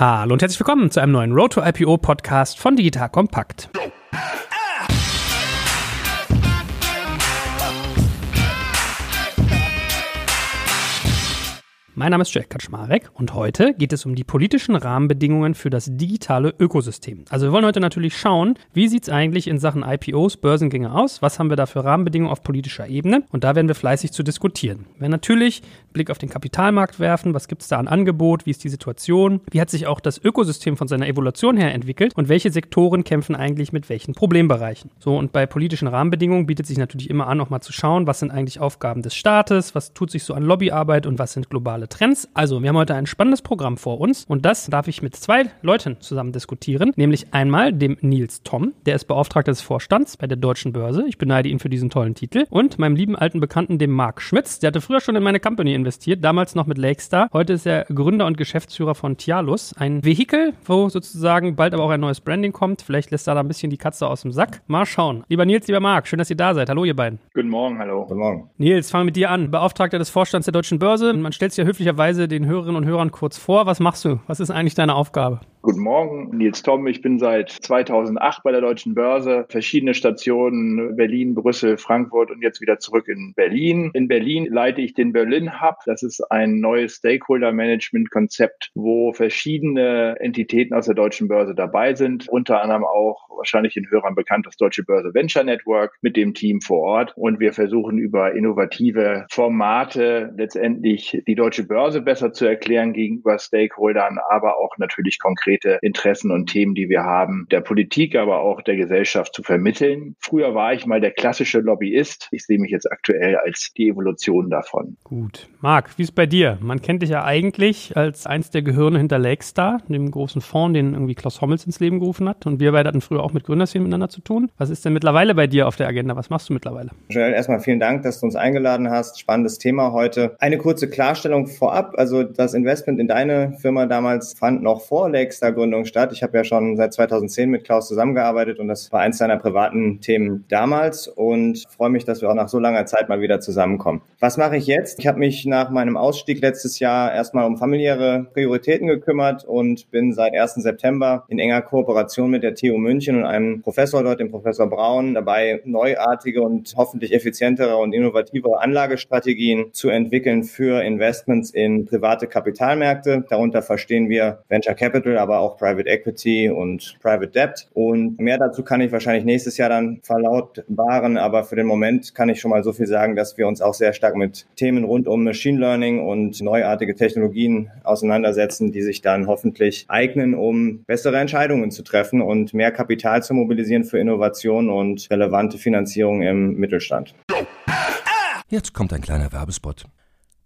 Hallo und herzlich willkommen zu einem neuen Road to IPO Podcast von Digital Kompakt. Mein Name ist Jack Kaczmarek und heute geht es um die politischen Rahmenbedingungen für das digitale Ökosystem. Also wir wollen heute natürlich schauen, wie sieht es eigentlich in Sachen IPOs, Börsengänge aus, was haben wir da für Rahmenbedingungen auf politischer Ebene und da werden wir fleißig zu diskutieren. Werden natürlich Blick auf den Kapitalmarkt werfen, was gibt es da an Angebot, wie ist die Situation, wie hat sich auch das Ökosystem von seiner Evolution her entwickelt? Und welche Sektoren kämpfen eigentlich mit welchen Problembereichen. So und bei politischen Rahmenbedingungen bietet sich natürlich immer an, auch mal zu schauen, was sind eigentlich Aufgaben des Staates, was tut sich so an Lobbyarbeit? Und was sind globale Trends. Also, wir haben heute ein spannendes Programm vor uns. Und das darf ich mit zwei Leuten zusammen diskutieren, nämlich einmal dem Nils Tom, der ist Beauftragter des Vorstands bei der Deutschen Börse. Ich beneide ihn für diesen tollen Titel. Und meinem lieben alten Bekannten, dem Marc Schmitz, der hatte früher schon in meine Company investiert, damals noch mit Lakestar. Heute ist er Gründer und Geschäftsführer von Tialus, ein Vehikel, wo sozusagen bald aber auch ein neues Branding kommt. Vielleicht lässt er da ein bisschen die Katze aus dem Sack. Mal schauen. Lieber Nils, lieber Marc, schön, dass ihr da seid. Hallo, ihr beiden. Guten Morgen, hallo. Guten Morgen. Nils, fangen wir mit dir an. Beauftragter des Vorstands der Deutschen Börse. Man stellt sich ja höflicherweise den Hörerinnen und Hörern kurz vor. Was machst du? Was ist eigentlich deine Aufgabe? Guten Morgen, Nils Tom. Ich bin seit 2008 bei der Deutschen Börse. Verschiedene Stationen, Berlin, Brüssel, Frankfurt und jetzt wieder zurück in Berlin. In Berlin leite ich den Berlin Hub. Das ist ein neues Stakeholder-Management-Konzept, wo verschiedene Entitäten aus der Deutschen Börse dabei sind. Unter anderem auch wahrscheinlich den Hörern bekannt das Deutsche Börse Venture Network mit dem Team vor Ort. Und wir versuchen über innovative Formate letztendlich die Deutsche Börse besser zu erklären gegenüber Stakeholdern, aber auch natürlich konkret konkrete Interessen und Themen, die wir haben, der Politik, aber auch der Gesellschaft zu vermitteln. Früher war ich mal der klassische Lobbyist. Ich sehe mich jetzt aktuell als die Evolution davon. Gut. Marc, wie ist es bei dir? Man kennt dich ja eigentlich als eins der Gehirne hinter Lakestar, dem großen Fonds, den irgendwie Klaus Hommels ins Leben gerufen hat. Und wir beide hatten früher auch mit Gründerszenen miteinander zu tun. Was ist denn mittlerweile bei dir auf der Agenda? Was machst du mittlerweile? Joel, erstmal vielen Dank, dass du uns eingeladen hast. Spannendes Thema heute. Eine kurze Klarstellung vorab. Also das Investment in deine Firma damals fand noch vor Lakestar Gründung statt. Ich habe ja schon seit 2010 mit Klaus zusammengearbeitet und das war eins seiner privaten Themen damals und freue mich, dass wir auch nach so langer Zeit mal wieder zusammenkommen. Was mache ich jetzt? Ich habe mich nach meinem Ausstieg letztes Jahr erstmal um familiäre Prioritäten gekümmert und bin seit 1. September in enger Kooperation mit der TU München und einem Professor dort, dem Professor Braun, dabei neuartige und hoffentlich effizientere und innovativere Anlagestrategien zu entwickeln für Investments in private Kapitalmärkte. Darunter verstehen wir Venture Capital, aber auch Private Equity und Private Debt. Und mehr dazu kann ich wahrscheinlich nächstes Jahr dann verlautbaren, aber für den Moment kann ich schon mal so viel sagen, dass wir uns auch sehr stark mit Themen rund um Machine Learning und neuartige Technologien auseinandersetzen, die sich dann hoffentlich eignen, um bessere Entscheidungen zu treffen und mehr Kapital zu mobilisieren für Innovation und relevante Finanzierung im Mittelstand. Jetzt kommt ein kleiner Werbespot.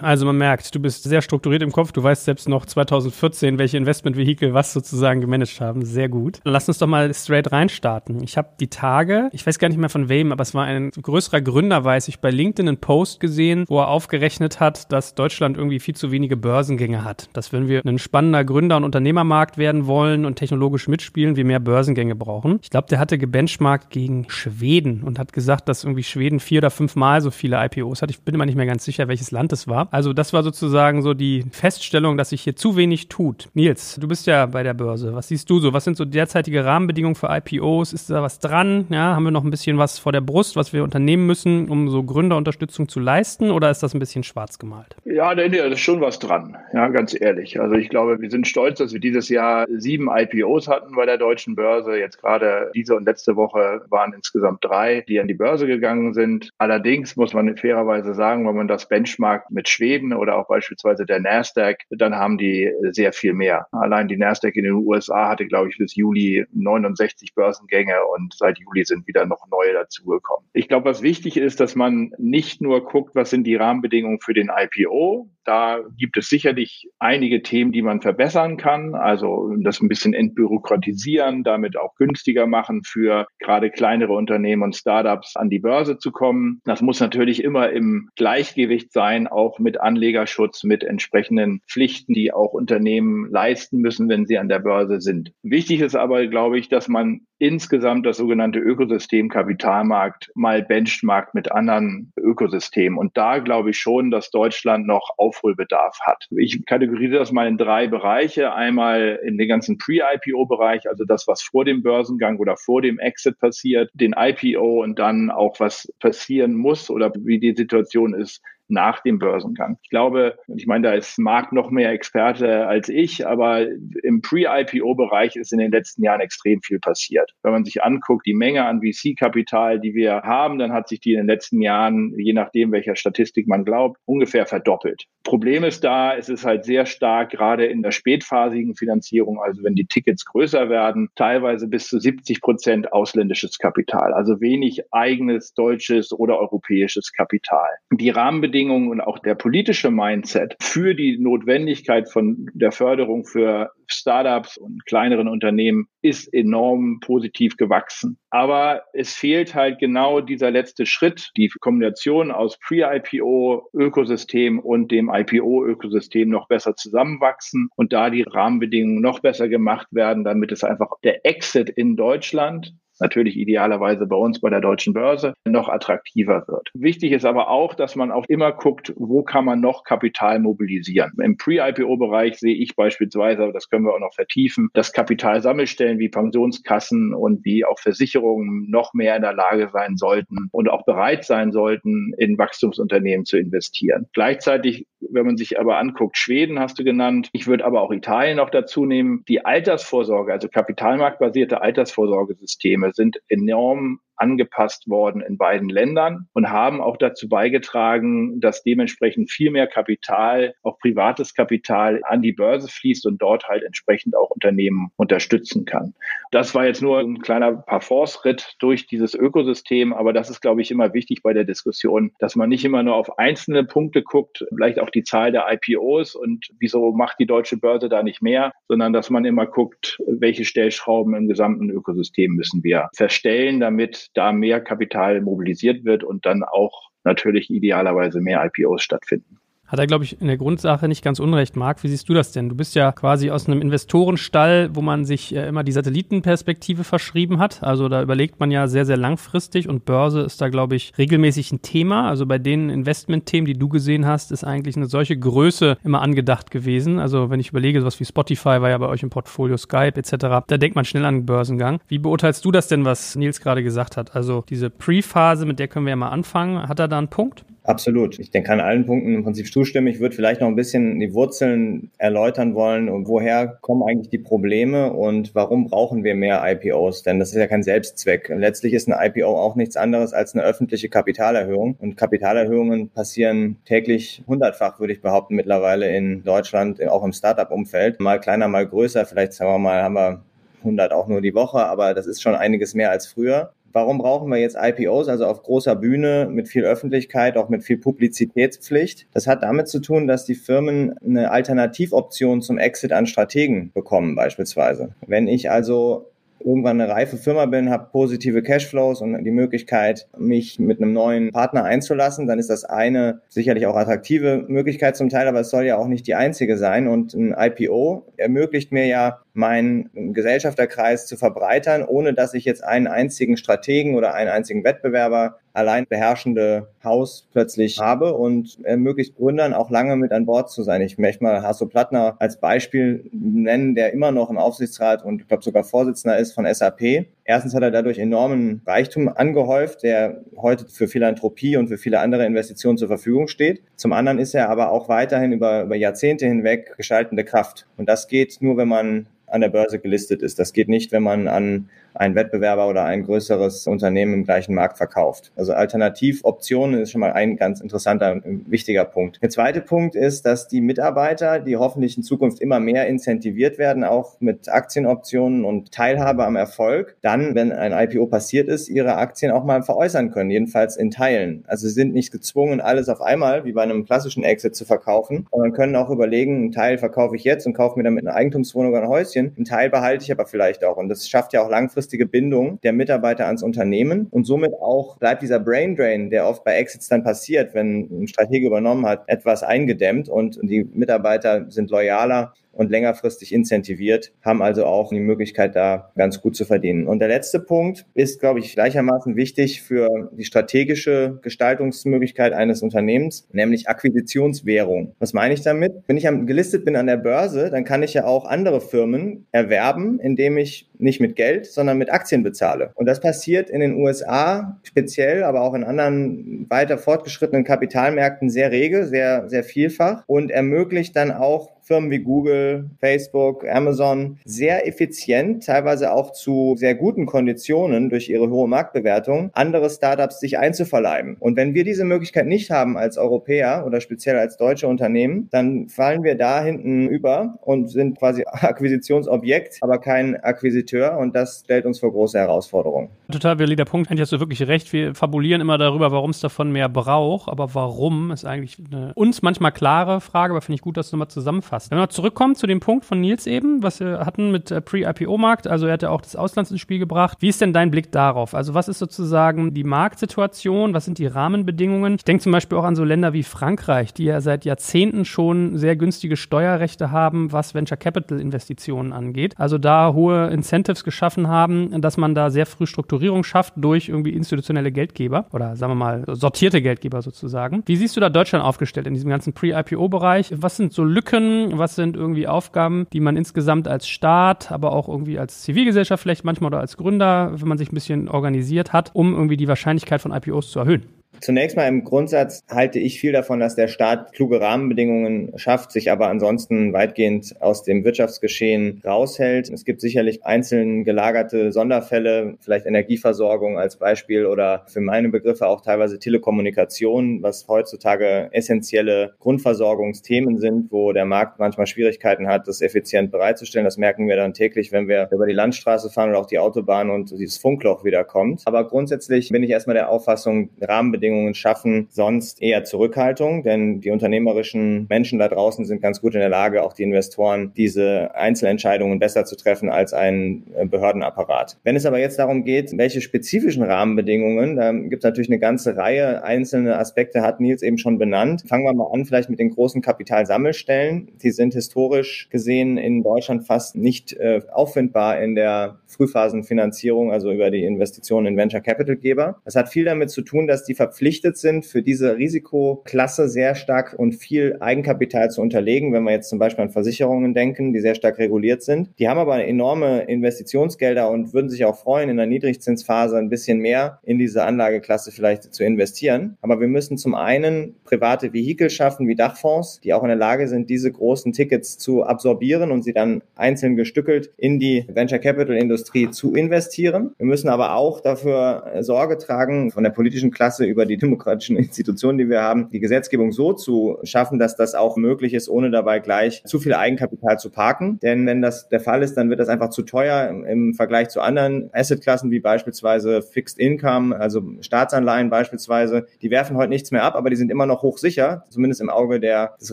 Also man merkt, du bist sehr strukturiert im Kopf. Du weißt selbst noch 2014, welche Investmentvehikel was sozusagen gemanagt haben. Sehr gut. Lass uns doch mal straight reinstarten. Ich habe die Tage, ich weiß gar nicht mehr von wem, aber es war ein größerer Gründer, weiß ich, bei LinkedIn einen Post gesehen, wo er aufgerechnet hat, dass Deutschland irgendwie viel zu wenige Börsengänge hat. Dass wenn wir ein spannender Gründer- und Unternehmermarkt werden wollen und technologisch mitspielen, wir mehr Börsengänge brauchen. Ich glaube, der hatte gebenchmarkt gegen Schweden und hat gesagt, dass irgendwie Schweden vier oder fünfmal so viele IPOs hat. Ich bin immer nicht mehr ganz sicher, welches Land es war. Also das war sozusagen so die Feststellung, dass sich hier zu wenig tut. Nils, du bist ja bei der Börse. Was siehst du so? Was sind so derzeitige Rahmenbedingungen für IPOs? Ist da was dran? Ja, haben wir noch ein bisschen was vor der Brust, was wir unternehmen müssen, um so Gründerunterstützung zu leisten? Oder ist das ein bisschen schwarz gemalt? Ja, nee, da ist schon was dran. Ja, ganz ehrlich. Also ich glaube, wir sind stolz, dass wir dieses Jahr sieben IPOs hatten bei der deutschen Börse. Jetzt gerade diese und letzte Woche waren insgesamt drei, die an die Börse gegangen sind. Allerdings muss man fairerweise sagen, wenn man das Benchmark mit Schweden oder auch beispielsweise der Nasdaq, dann haben die sehr viel mehr. Allein die Nasdaq in den USA hatte, glaube ich, bis Juli 69 Börsengänge und seit Juli sind wieder noch neue dazugekommen. Ich glaube, was wichtig ist, dass man nicht nur guckt, was sind die Rahmenbedingungen für den IPO. Da gibt es sicherlich einige Themen, die man verbessern kann. Also das ein bisschen entbürokratisieren, damit auch günstiger machen für gerade kleinere Unternehmen und Startups an die Börse zu kommen. Das muss natürlich immer im Gleichgewicht sein, auch mit Anlegerschutz, mit entsprechenden Pflichten, die auch Unternehmen leisten müssen, wenn sie an der Börse sind. Wichtig ist aber, glaube ich, dass man insgesamt das sogenannte Ökosystem Kapitalmarkt mal benchmarkt mit anderen Ökosystemen. Und da glaube ich schon, dass Deutschland noch Aufholbedarf hat. Ich kategorisiere das mal in drei Bereiche. Einmal in den ganzen Pre-IPO-Bereich, also das, was vor dem Börsengang oder vor dem Exit passiert, den IPO und dann auch, was passieren muss oder wie die Situation ist nach dem Börsengang. Ich glaube, ich meine, da ist Marc noch mehr Experte als ich, aber im Pre-IPO-Bereich ist in den letzten Jahren extrem viel passiert. Wenn man sich anguckt, die Menge an VC-Kapital, die wir haben, dann hat sich die in den letzten Jahren, je nachdem, welcher Statistik man glaubt, ungefähr verdoppelt. Problem ist da, es ist halt sehr stark gerade in der spätphasigen Finanzierung, also wenn die Tickets größer werden, teilweise bis zu 70 Prozent ausländisches Kapital, also wenig eigenes deutsches oder europäisches Kapital. Die Rahmenbedingungen Rahmenbedingungen und auch der politische Mindset für die Notwendigkeit von der Förderung für Startups und kleineren Unternehmen ist enorm positiv gewachsen. Aber es fehlt halt genau dieser letzte Schritt, die Kombination aus Pre-IPO-Ökosystem und dem IPO-Ökosystem noch besser zusammenwachsen und da die Rahmenbedingungen noch besser gemacht werden, damit es einfach der Exit in Deutschland natürlich idealerweise bei uns bei der deutschen Börse noch attraktiver wird. Wichtig ist aber auch, dass man auch immer guckt, wo kann man noch Kapital mobilisieren. Im Pre-IPO-Bereich sehe ich beispielsweise, das können wir auch noch vertiefen, dass Kapitalsammelstellen wie Pensionskassen und wie auch Versicherungen noch mehr in der Lage sein sollten und auch bereit sein sollten, in Wachstumsunternehmen zu investieren. Gleichzeitig, wenn man sich aber anguckt, Schweden hast du genannt, ich würde aber auch Italien noch dazu nehmen, die Altersvorsorge, also kapitalmarktbasierte Altersvorsorgesysteme sind enorm angepasst worden in beiden Ländern und haben auch dazu beigetragen, dass dementsprechend viel mehr Kapital, auch privates Kapital an die Börse fließt und dort halt entsprechend auch Unternehmen unterstützen kann. Das war jetzt nur ein kleiner Parforce-Ritt durch dieses Ökosystem, aber das ist, glaube ich, immer wichtig bei der Diskussion, dass man nicht immer nur auf einzelne Punkte guckt, vielleicht auch die Zahl der IPOs und wieso macht die deutsche Börse da nicht mehr, sondern dass man immer guckt, welche Stellschrauben im gesamten Ökosystem müssen wir verstellen, damit da mehr Kapital mobilisiert wird und dann auch natürlich idealerweise mehr IPOs stattfinden. Hat er, glaube ich, in der Grundsache nicht ganz unrecht, Marc. Wie siehst du das denn? Du bist ja quasi aus einem Investorenstall, wo man sich äh, immer die Satellitenperspektive verschrieben hat. Also da überlegt man ja sehr, sehr langfristig und Börse ist da, glaube ich, regelmäßig ein Thema. Also bei den Investmentthemen, die du gesehen hast, ist eigentlich eine solche Größe immer angedacht gewesen. Also wenn ich überlege, sowas wie Spotify war ja bei euch im Portfolio, Skype etc., da denkt man schnell an den Börsengang. Wie beurteilst du das denn, was Nils gerade gesagt hat? Also diese Pre-Phase, mit der können wir ja mal anfangen. Hat er da einen Punkt? Absolut. Ich denke, an allen Punkten im Prinzip zustimmen. Ich würde vielleicht noch ein bisschen die Wurzeln erläutern wollen und woher kommen eigentlich die Probleme und warum brauchen wir mehr IPOs? Denn das ist ja kein Selbstzweck. Letztlich ist ein IPO auch nichts anderes als eine öffentliche Kapitalerhöhung. Und Kapitalerhöhungen passieren täglich hundertfach, würde ich behaupten, mittlerweile in Deutschland, auch im Startup-Umfeld. Mal kleiner, mal größer. Vielleicht sagen wir mal, haben wir 100 auch nur die Woche, aber das ist schon einiges mehr als früher. Warum brauchen wir jetzt IPOs, also auf großer Bühne mit viel Öffentlichkeit, auch mit viel Publizitätspflicht? Das hat damit zu tun, dass die Firmen eine Alternativoption zum Exit an Strategen bekommen beispielsweise. Wenn ich also irgendwann eine reife Firma bin, habe positive Cashflows und die Möglichkeit, mich mit einem neuen Partner einzulassen, dann ist das eine sicherlich auch attraktive Möglichkeit zum Teil, aber es soll ja auch nicht die einzige sein. Und ein IPO ermöglicht mir ja, meinen Gesellschafterkreis zu verbreitern, ohne dass ich jetzt einen einzigen Strategen oder einen einzigen Wettbewerber allein beherrschende Haus plötzlich habe und ermöglicht Gründern auch lange mit an Bord zu sein. Ich möchte mal Hasso Plattner als Beispiel nennen, der immer noch im Aufsichtsrat und ich glaube sogar Vorsitzender ist von SAP. Erstens hat er dadurch enormen Reichtum angehäuft, der heute für Philanthropie und für viele andere Investitionen zur Verfügung steht. Zum anderen ist er aber auch weiterhin über, über Jahrzehnte hinweg gestaltende Kraft. Und das geht nur, wenn man an der Börse gelistet ist. Das geht nicht, wenn man an einen Wettbewerber oder ein größeres Unternehmen im gleichen Markt verkauft. Also Alternativoptionen ist schon mal ein ganz interessanter und wichtiger Punkt. Der zweite Punkt ist, dass die Mitarbeiter, die hoffentlich in Zukunft immer mehr incentiviert werden, auch mit Aktienoptionen und Teilhabe am Erfolg, dann, wenn ein IPO passiert ist, ihre Aktien auch mal veräußern können, jedenfalls in Teilen. Also sie sind nicht gezwungen, alles auf einmal, wie bei einem klassischen Exit zu verkaufen, sondern können auch überlegen, einen Teil verkaufe ich jetzt und kaufe mir damit eine Eigentumswohnung oder ein Häuschen, einen Teil behalte ich aber vielleicht auch. Und das schafft ja auch langfristig langfristige Bindung der Mitarbeiter ans Unternehmen. Und somit auch bleibt dieser Brain Drain, der oft bei Exits dann passiert, wenn ein Stratege übernommen hat, etwas eingedämmt und die Mitarbeiter sind loyaler und längerfristig incentiviert, haben also auch die Möglichkeit, da ganz gut zu verdienen. Und der letzte Punkt ist, glaube ich, gleichermaßen wichtig für die strategische Gestaltungsmöglichkeit eines Unternehmens, nämlich Akquisitionswährung. Was meine ich damit? Wenn ich gelistet bin an der Börse, dann kann ich ja auch andere Firmen erwerben, indem ich nicht mit Geld, sondern mit Aktien bezahle. Und das passiert in den USA speziell, aber auch in anderen weiter fortgeschrittenen Kapitalmärkten sehr rege, sehr, sehr vielfach und ermöglicht dann auch Firmen wie Google, Facebook, Amazon sehr effizient, teilweise auch zu sehr guten Konditionen durch ihre hohe Marktbewertung, andere Startups sich einzuverleiben. Und wenn wir diese Möglichkeit nicht haben als Europäer oder speziell als deutsche Unternehmen, dann fallen wir da hinten über und sind quasi Akquisitionsobjekt, aber kein Akquisiteur und das stellt uns vor große Herausforderungen. Total valider Punkt, eigentlich hast du wirklich recht. Wir fabulieren immer darüber, warum es davon mehr braucht, aber warum ist eigentlich eine uns manchmal klare Frage, aber finde ich gut, dass du nochmal zusammenfasst passt. Wenn wir zurückkommen zu dem Punkt von Nils eben, was wir hatten mit äh, Pre-IPO-Markt, also er hat ja auch das Auslands ins Spiel gebracht. Wie ist denn dein Blick darauf? Also was ist sozusagen die Marktsituation? Was sind die Rahmenbedingungen? Ich denke zum Beispiel auch an so Länder wie Frankreich, die ja seit Jahrzehnten schon sehr günstige Steuerrechte haben, was Venture Capital Investitionen angeht. Also da hohe Incentives geschaffen haben, dass man da sehr früh Strukturierung schafft durch irgendwie institutionelle Geldgeber oder sagen wir mal sortierte Geldgeber sozusagen. Wie siehst du da Deutschland aufgestellt in diesem ganzen Pre-IPO-Bereich? Was sind so Lücken? Was sind irgendwie Aufgaben, die man insgesamt als Staat, aber auch irgendwie als Zivilgesellschaft vielleicht manchmal oder als Gründer, wenn man sich ein bisschen organisiert hat, um irgendwie die Wahrscheinlichkeit von IPOs zu erhöhen. Zunächst mal im Grundsatz halte ich viel davon, dass der Staat kluge Rahmenbedingungen schafft, sich aber ansonsten weitgehend aus dem Wirtschaftsgeschehen raushält. Es gibt sicherlich einzeln gelagerte Sonderfälle, vielleicht Energieversorgung als Beispiel oder für meine Begriffe auch teilweise Telekommunikation, was heutzutage essentielle Grundversorgungsthemen sind, wo der Markt manchmal Schwierigkeiten hat, das effizient bereitzustellen. Das merken wir dann täglich, wenn wir über die Landstraße fahren oder auch die Autobahn und dieses Funkloch wieder kommt. Aber grundsätzlich bin ich erstmal der Auffassung, Rahmenbedingungen Rahmenbedingungen schaffen, sonst eher Zurückhaltung, denn die unternehmerischen Menschen da draußen sind ganz gut in der Lage, auch die Investoren, diese Einzelentscheidungen besser zu treffen als ein äh, Behördenapparat. Wenn es aber jetzt darum geht, welche spezifischen Rahmenbedingungen, da gibt es natürlich eine ganze Reihe einzelne Aspekte, hat Nils eben schon benannt. Fangen wir mal an, vielleicht mit den großen Kapitalsammelstellen. Die sind historisch gesehen in Deutschland fast nicht äh, auffindbar in der Frühphasenfinanzierung, also über die Investitionen in Venture Capital Geber. Das hat viel damit zu tun, dass die verpflichtet sind, für diese Risikoklasse sehr stark und viel Eigenkapital zu unterlegen, wenn wir jetzt zum Beispiel an Versicherungen denken, die sehr stark reguliert sind. Die haben aber enorme Investitionsgelder und würden sich auch freuen, in der Niedrigzinsphase ein bisschen mehr in diese Anlageklasse vielleicht zu investieren. Aber wir müssen zum einen private Vehikel schaffen, wie Dachfonds, die auch in der Lage sind, diese großen Tickets zu absorbieren und sie dann einzeln gestückelt in die Venture Capital Industrie zu investieren. Wir müssen aber auch dafür Sorge tragen, von der politischen Klasse über die demokratischen Institutionen, die wir haben, die Gesetzgebung so zu schaffen, dass das auch möglich ist, ohne dabei gleich zu viel Eigenkapital zu parken. Denn wenn das der Fall ist, dann wird das einfach zu teuer im Vergleich zu anderen Assetklassen, wie beispielsweise Fixed Income, also Staatsanleihen beispielsweise. Die werfen heute nichts mehr ab, aber die sind immer noch hochsicher, zumindest im Auge der, des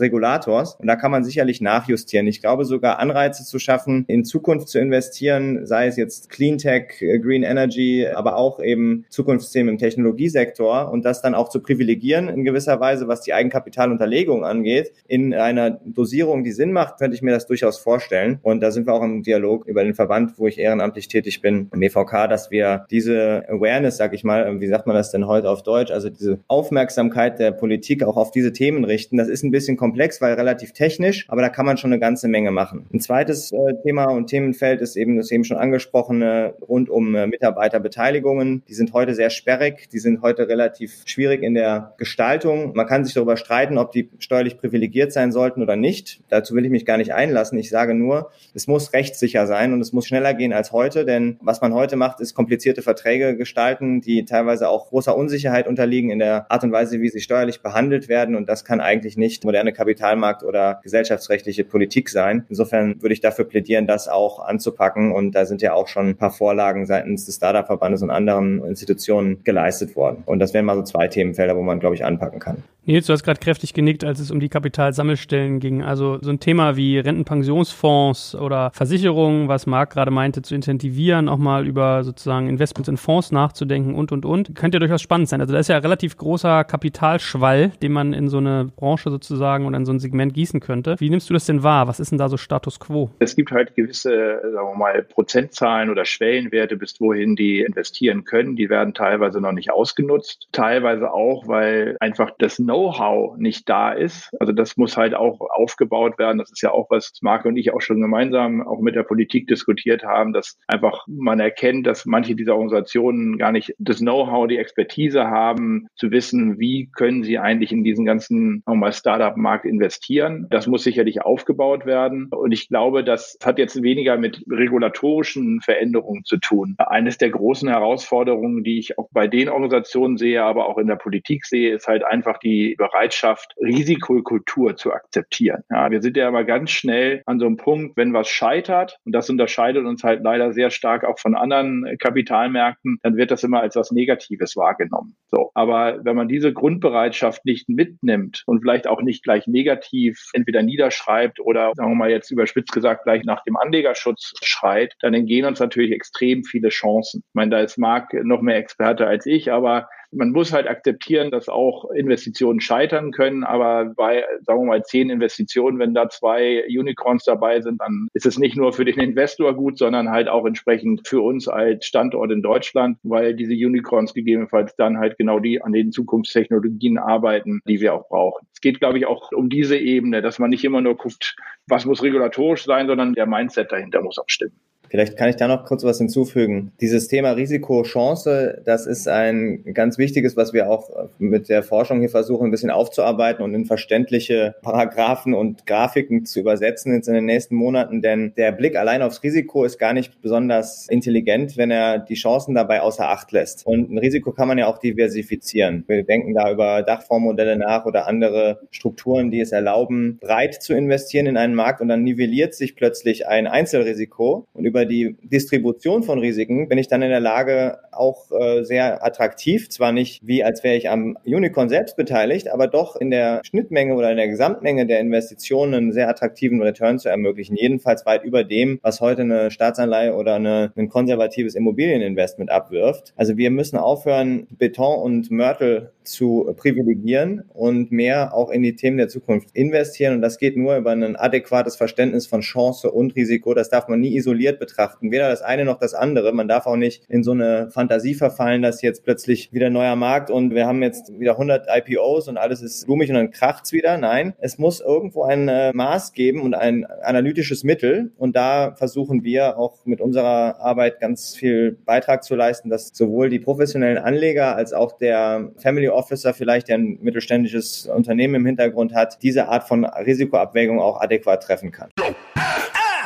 Regulators. Und da kann man sicherlich nachjustieren. Ich glaube sogar Anreize zu schaffen, in Zukunft zu investieren, sei es jetzt Cleantech, Green Energy, aber auch eben Zukunftsthemen im Technologiesektor und das dann auch zu privilegieren in gewisser Weise, was die Eigenkapitalunterlegung angeht, in einer Dosierung, die Sinn macht, könnte ich mir das durchaus vorstellen. Und da sind wir auch im Dialog über den Verband, wo ich ehrenamtlich tätig bin, im EVK, dass wir diese Awareness, sag ich mal, wie sagt man das denn heute auf Deutsch, also diese Aufmerksamkeit der Politik auch auf diese Themen richten. Das ist ein bisschen komplex, weil relativ technisch, aber da kann man schon eine ganze Menge machen. Ein zweites äh, Thema und Themenfeld ist eben das eben schon angesprochene rund um äh, Mitarbeiterbeteiligungen. Die sind heute sehr sperrig, die sind heute relativ schwierig in der Gestaltung. Man kann sich darüber streiten, ob die steuerlich privilegiert sein sollten oder nicht. Dazu will ich mich gar nicht einlassen. Ich sage nur, es muss rechtssicher sein und es muss schneller gehen als heute, denn was man heute macht, ist komplizierte Verträge gestalten, die teilweise auch großer Unsicherheit unterliegen in der Art und Weise, wie sie steuerlich behandelt werden und das kann eigentlich nicht moderne Kapitalmarkt- oder gesellschaftsrechtliche Politik sein. Insofern würde ich dafür plädieren, das auch anzupacken und da sind ja auch schon ein paar Vorlagen seitens des Startup-Verbandes und anderen Institutionen geleistet worden. Und das wären mal so zwei Themenfelder, wo man, glaube ich, anpacken kann. Nils, du hast gerade kräftig genickt, als es um die Kapitalsammelstellen ging. Also so ein Thema wie Rentenpensionsfonds oder Versicherungen, was Marc gerade meinte, zu incentivieren, auch mal über sozusagen Investments in Fonds nachzudenken und, und, und, könnte ja durchaus spannend sein. Also da ist ja relativ großer Kapitalschwall, den man in so eine Branche sozusagen oder in so ein Segment gießen könnte. Wie nimmst du das denn wahr? Was ist denn da so Status quo? Es gibt halt gewisse, sagen wir mal, Prozentzahlen oder Schwellenwerte, bis wohin die investieren können. Die werden teilweise noch nicht ausgenutzt. Teilweise auch, weil einfach das Know-how nicht da ist. Also das muss halt auch aufgebaut werden. Das ist ja auch, was Marke und ich auch schon gemeinsam auch mit der Politik diskutiert haben, dass einfach man erkennt, dass manche dieser Organisationen gar nicht das Know-how, die Expertise haben, zu wissen, wie können sie eigentlich in diesen ganzen nochmal Startup-Markt investieren. Das muss sicherlich aufgebaut werden. Und ich glaube, das hat jetzt weniger mit regulatorischen Veränderungen zu tun. Eines der großen Herausforderungen, die ich auch bei den Organisationen sehe, aber auch in der Politik sehe, ist halt einfach die Bereitschaft, Risikokultur zu akzeptieren. Ja, wir sind ja immer ganz schnell an so einem Punkt, wenn was scheitert, und das unterscheidet uns halt leider sehr stark auch von anderen Kapitalmärkten, dann wird das immer als was Negatives wahrgenommen. So. Aber wenn man diese Grundbereitschaft nicht mitnimmt und vielleicht auch nicht gleich negativ entweder niederschreibt oder, sagen wir mal jetzt überspitzt gesagt, gleich nach dem Anlegerschutz schreit, dann entgehen uns natürlich extrem viele Chancen. Ich meine, da ist Marc noch mehr Experte als ich, aber man muss halt akzeptieren, dass auch Investitionen scheitern können, aber bei, sagen wir mal, zehn Investitionen, wenn da zwei Unicorns dabei sind, dann ist es nicht nur für den Investor gut, sondern halt auch entsprechend für uns als Standort in Deutschland, weil diese Unicorns gegebenenfalls dann halt genau die an den Zukunftstechnologien arbeiten, die wir auch brauchen. Es geht, glaube ich, auch um diese Ebene, dass man nicht immer nur guckt, was muss regulatorisch sein, sondern der Mindset dahinter muss auch stimmen. Vielleicht kann ich da noch kurz was hinzufügen. Dieses Thema Risiko-Chance, das ist ein ganz wichtiges, was wir auch mit der Forschung hier versuchen, ein bisschen aufzuarbeiten und in verständliche Paragraphen und Grafiken zu übersetzen jetzt in den nächsten Monaten. Denn der Blick allein aufs Risiko ist gar nicht besonders intelligent, wenn er die Chancen dabei außer Acht lässt. Und ein Risiko kann man ja auch diversifizieren. Wir denken da über Dachfondsmodelle nach oder andere Strukturen, die es erlauben, breit zu investieren in einen Markt und dann nivelliert sich plötzlich ein Einzelrisiko und über die Distribution von Risiken bin ich dann in der Lage, auch äh, sehr attraktiv, zwar nicht wie als wäre ich am Unicorn selbst beteiligt, aber doch in der Schnittmenge oder in der Gesamtmenge der Investitionen einen sehr attraktiven Return zu ermöglichen. Jedenfalls weit über dem, was heute eine Staatsanleihe oder eine, ein konservatives Immobilieninvestment abwirft. Also wir müssen aufhören, Beton und Mörtel zu privilegieren und mehr auch in die Themen der Zukunft investieren. Und das geht nur über ein adäquates Verständnis von Chance und Risiko. Das darf man nie isoliert betrachten. Weder das eine noch das andere. Man darf auch nicht in so eine Fantasie verfallen, dass jetzt plötzlich wieder neuer Markt und wir haben jetzt wieder 100 IPOs und alles ist blumig und dann kracht's wieder. Nein, es muss irgendwo ein äh, Maß geben und ein analytisches Mittel. Und da versuchen wir auch mit unserer Arbeit ganz viel Beitrag zu leisten, dass sowohl die professionellen Anleger als auch der Family Officer vielleicht, der ein mittelständisches Unternehmen im Hintergrund hat, diese Art von Risikoabwägung auch adäquat treffen kann.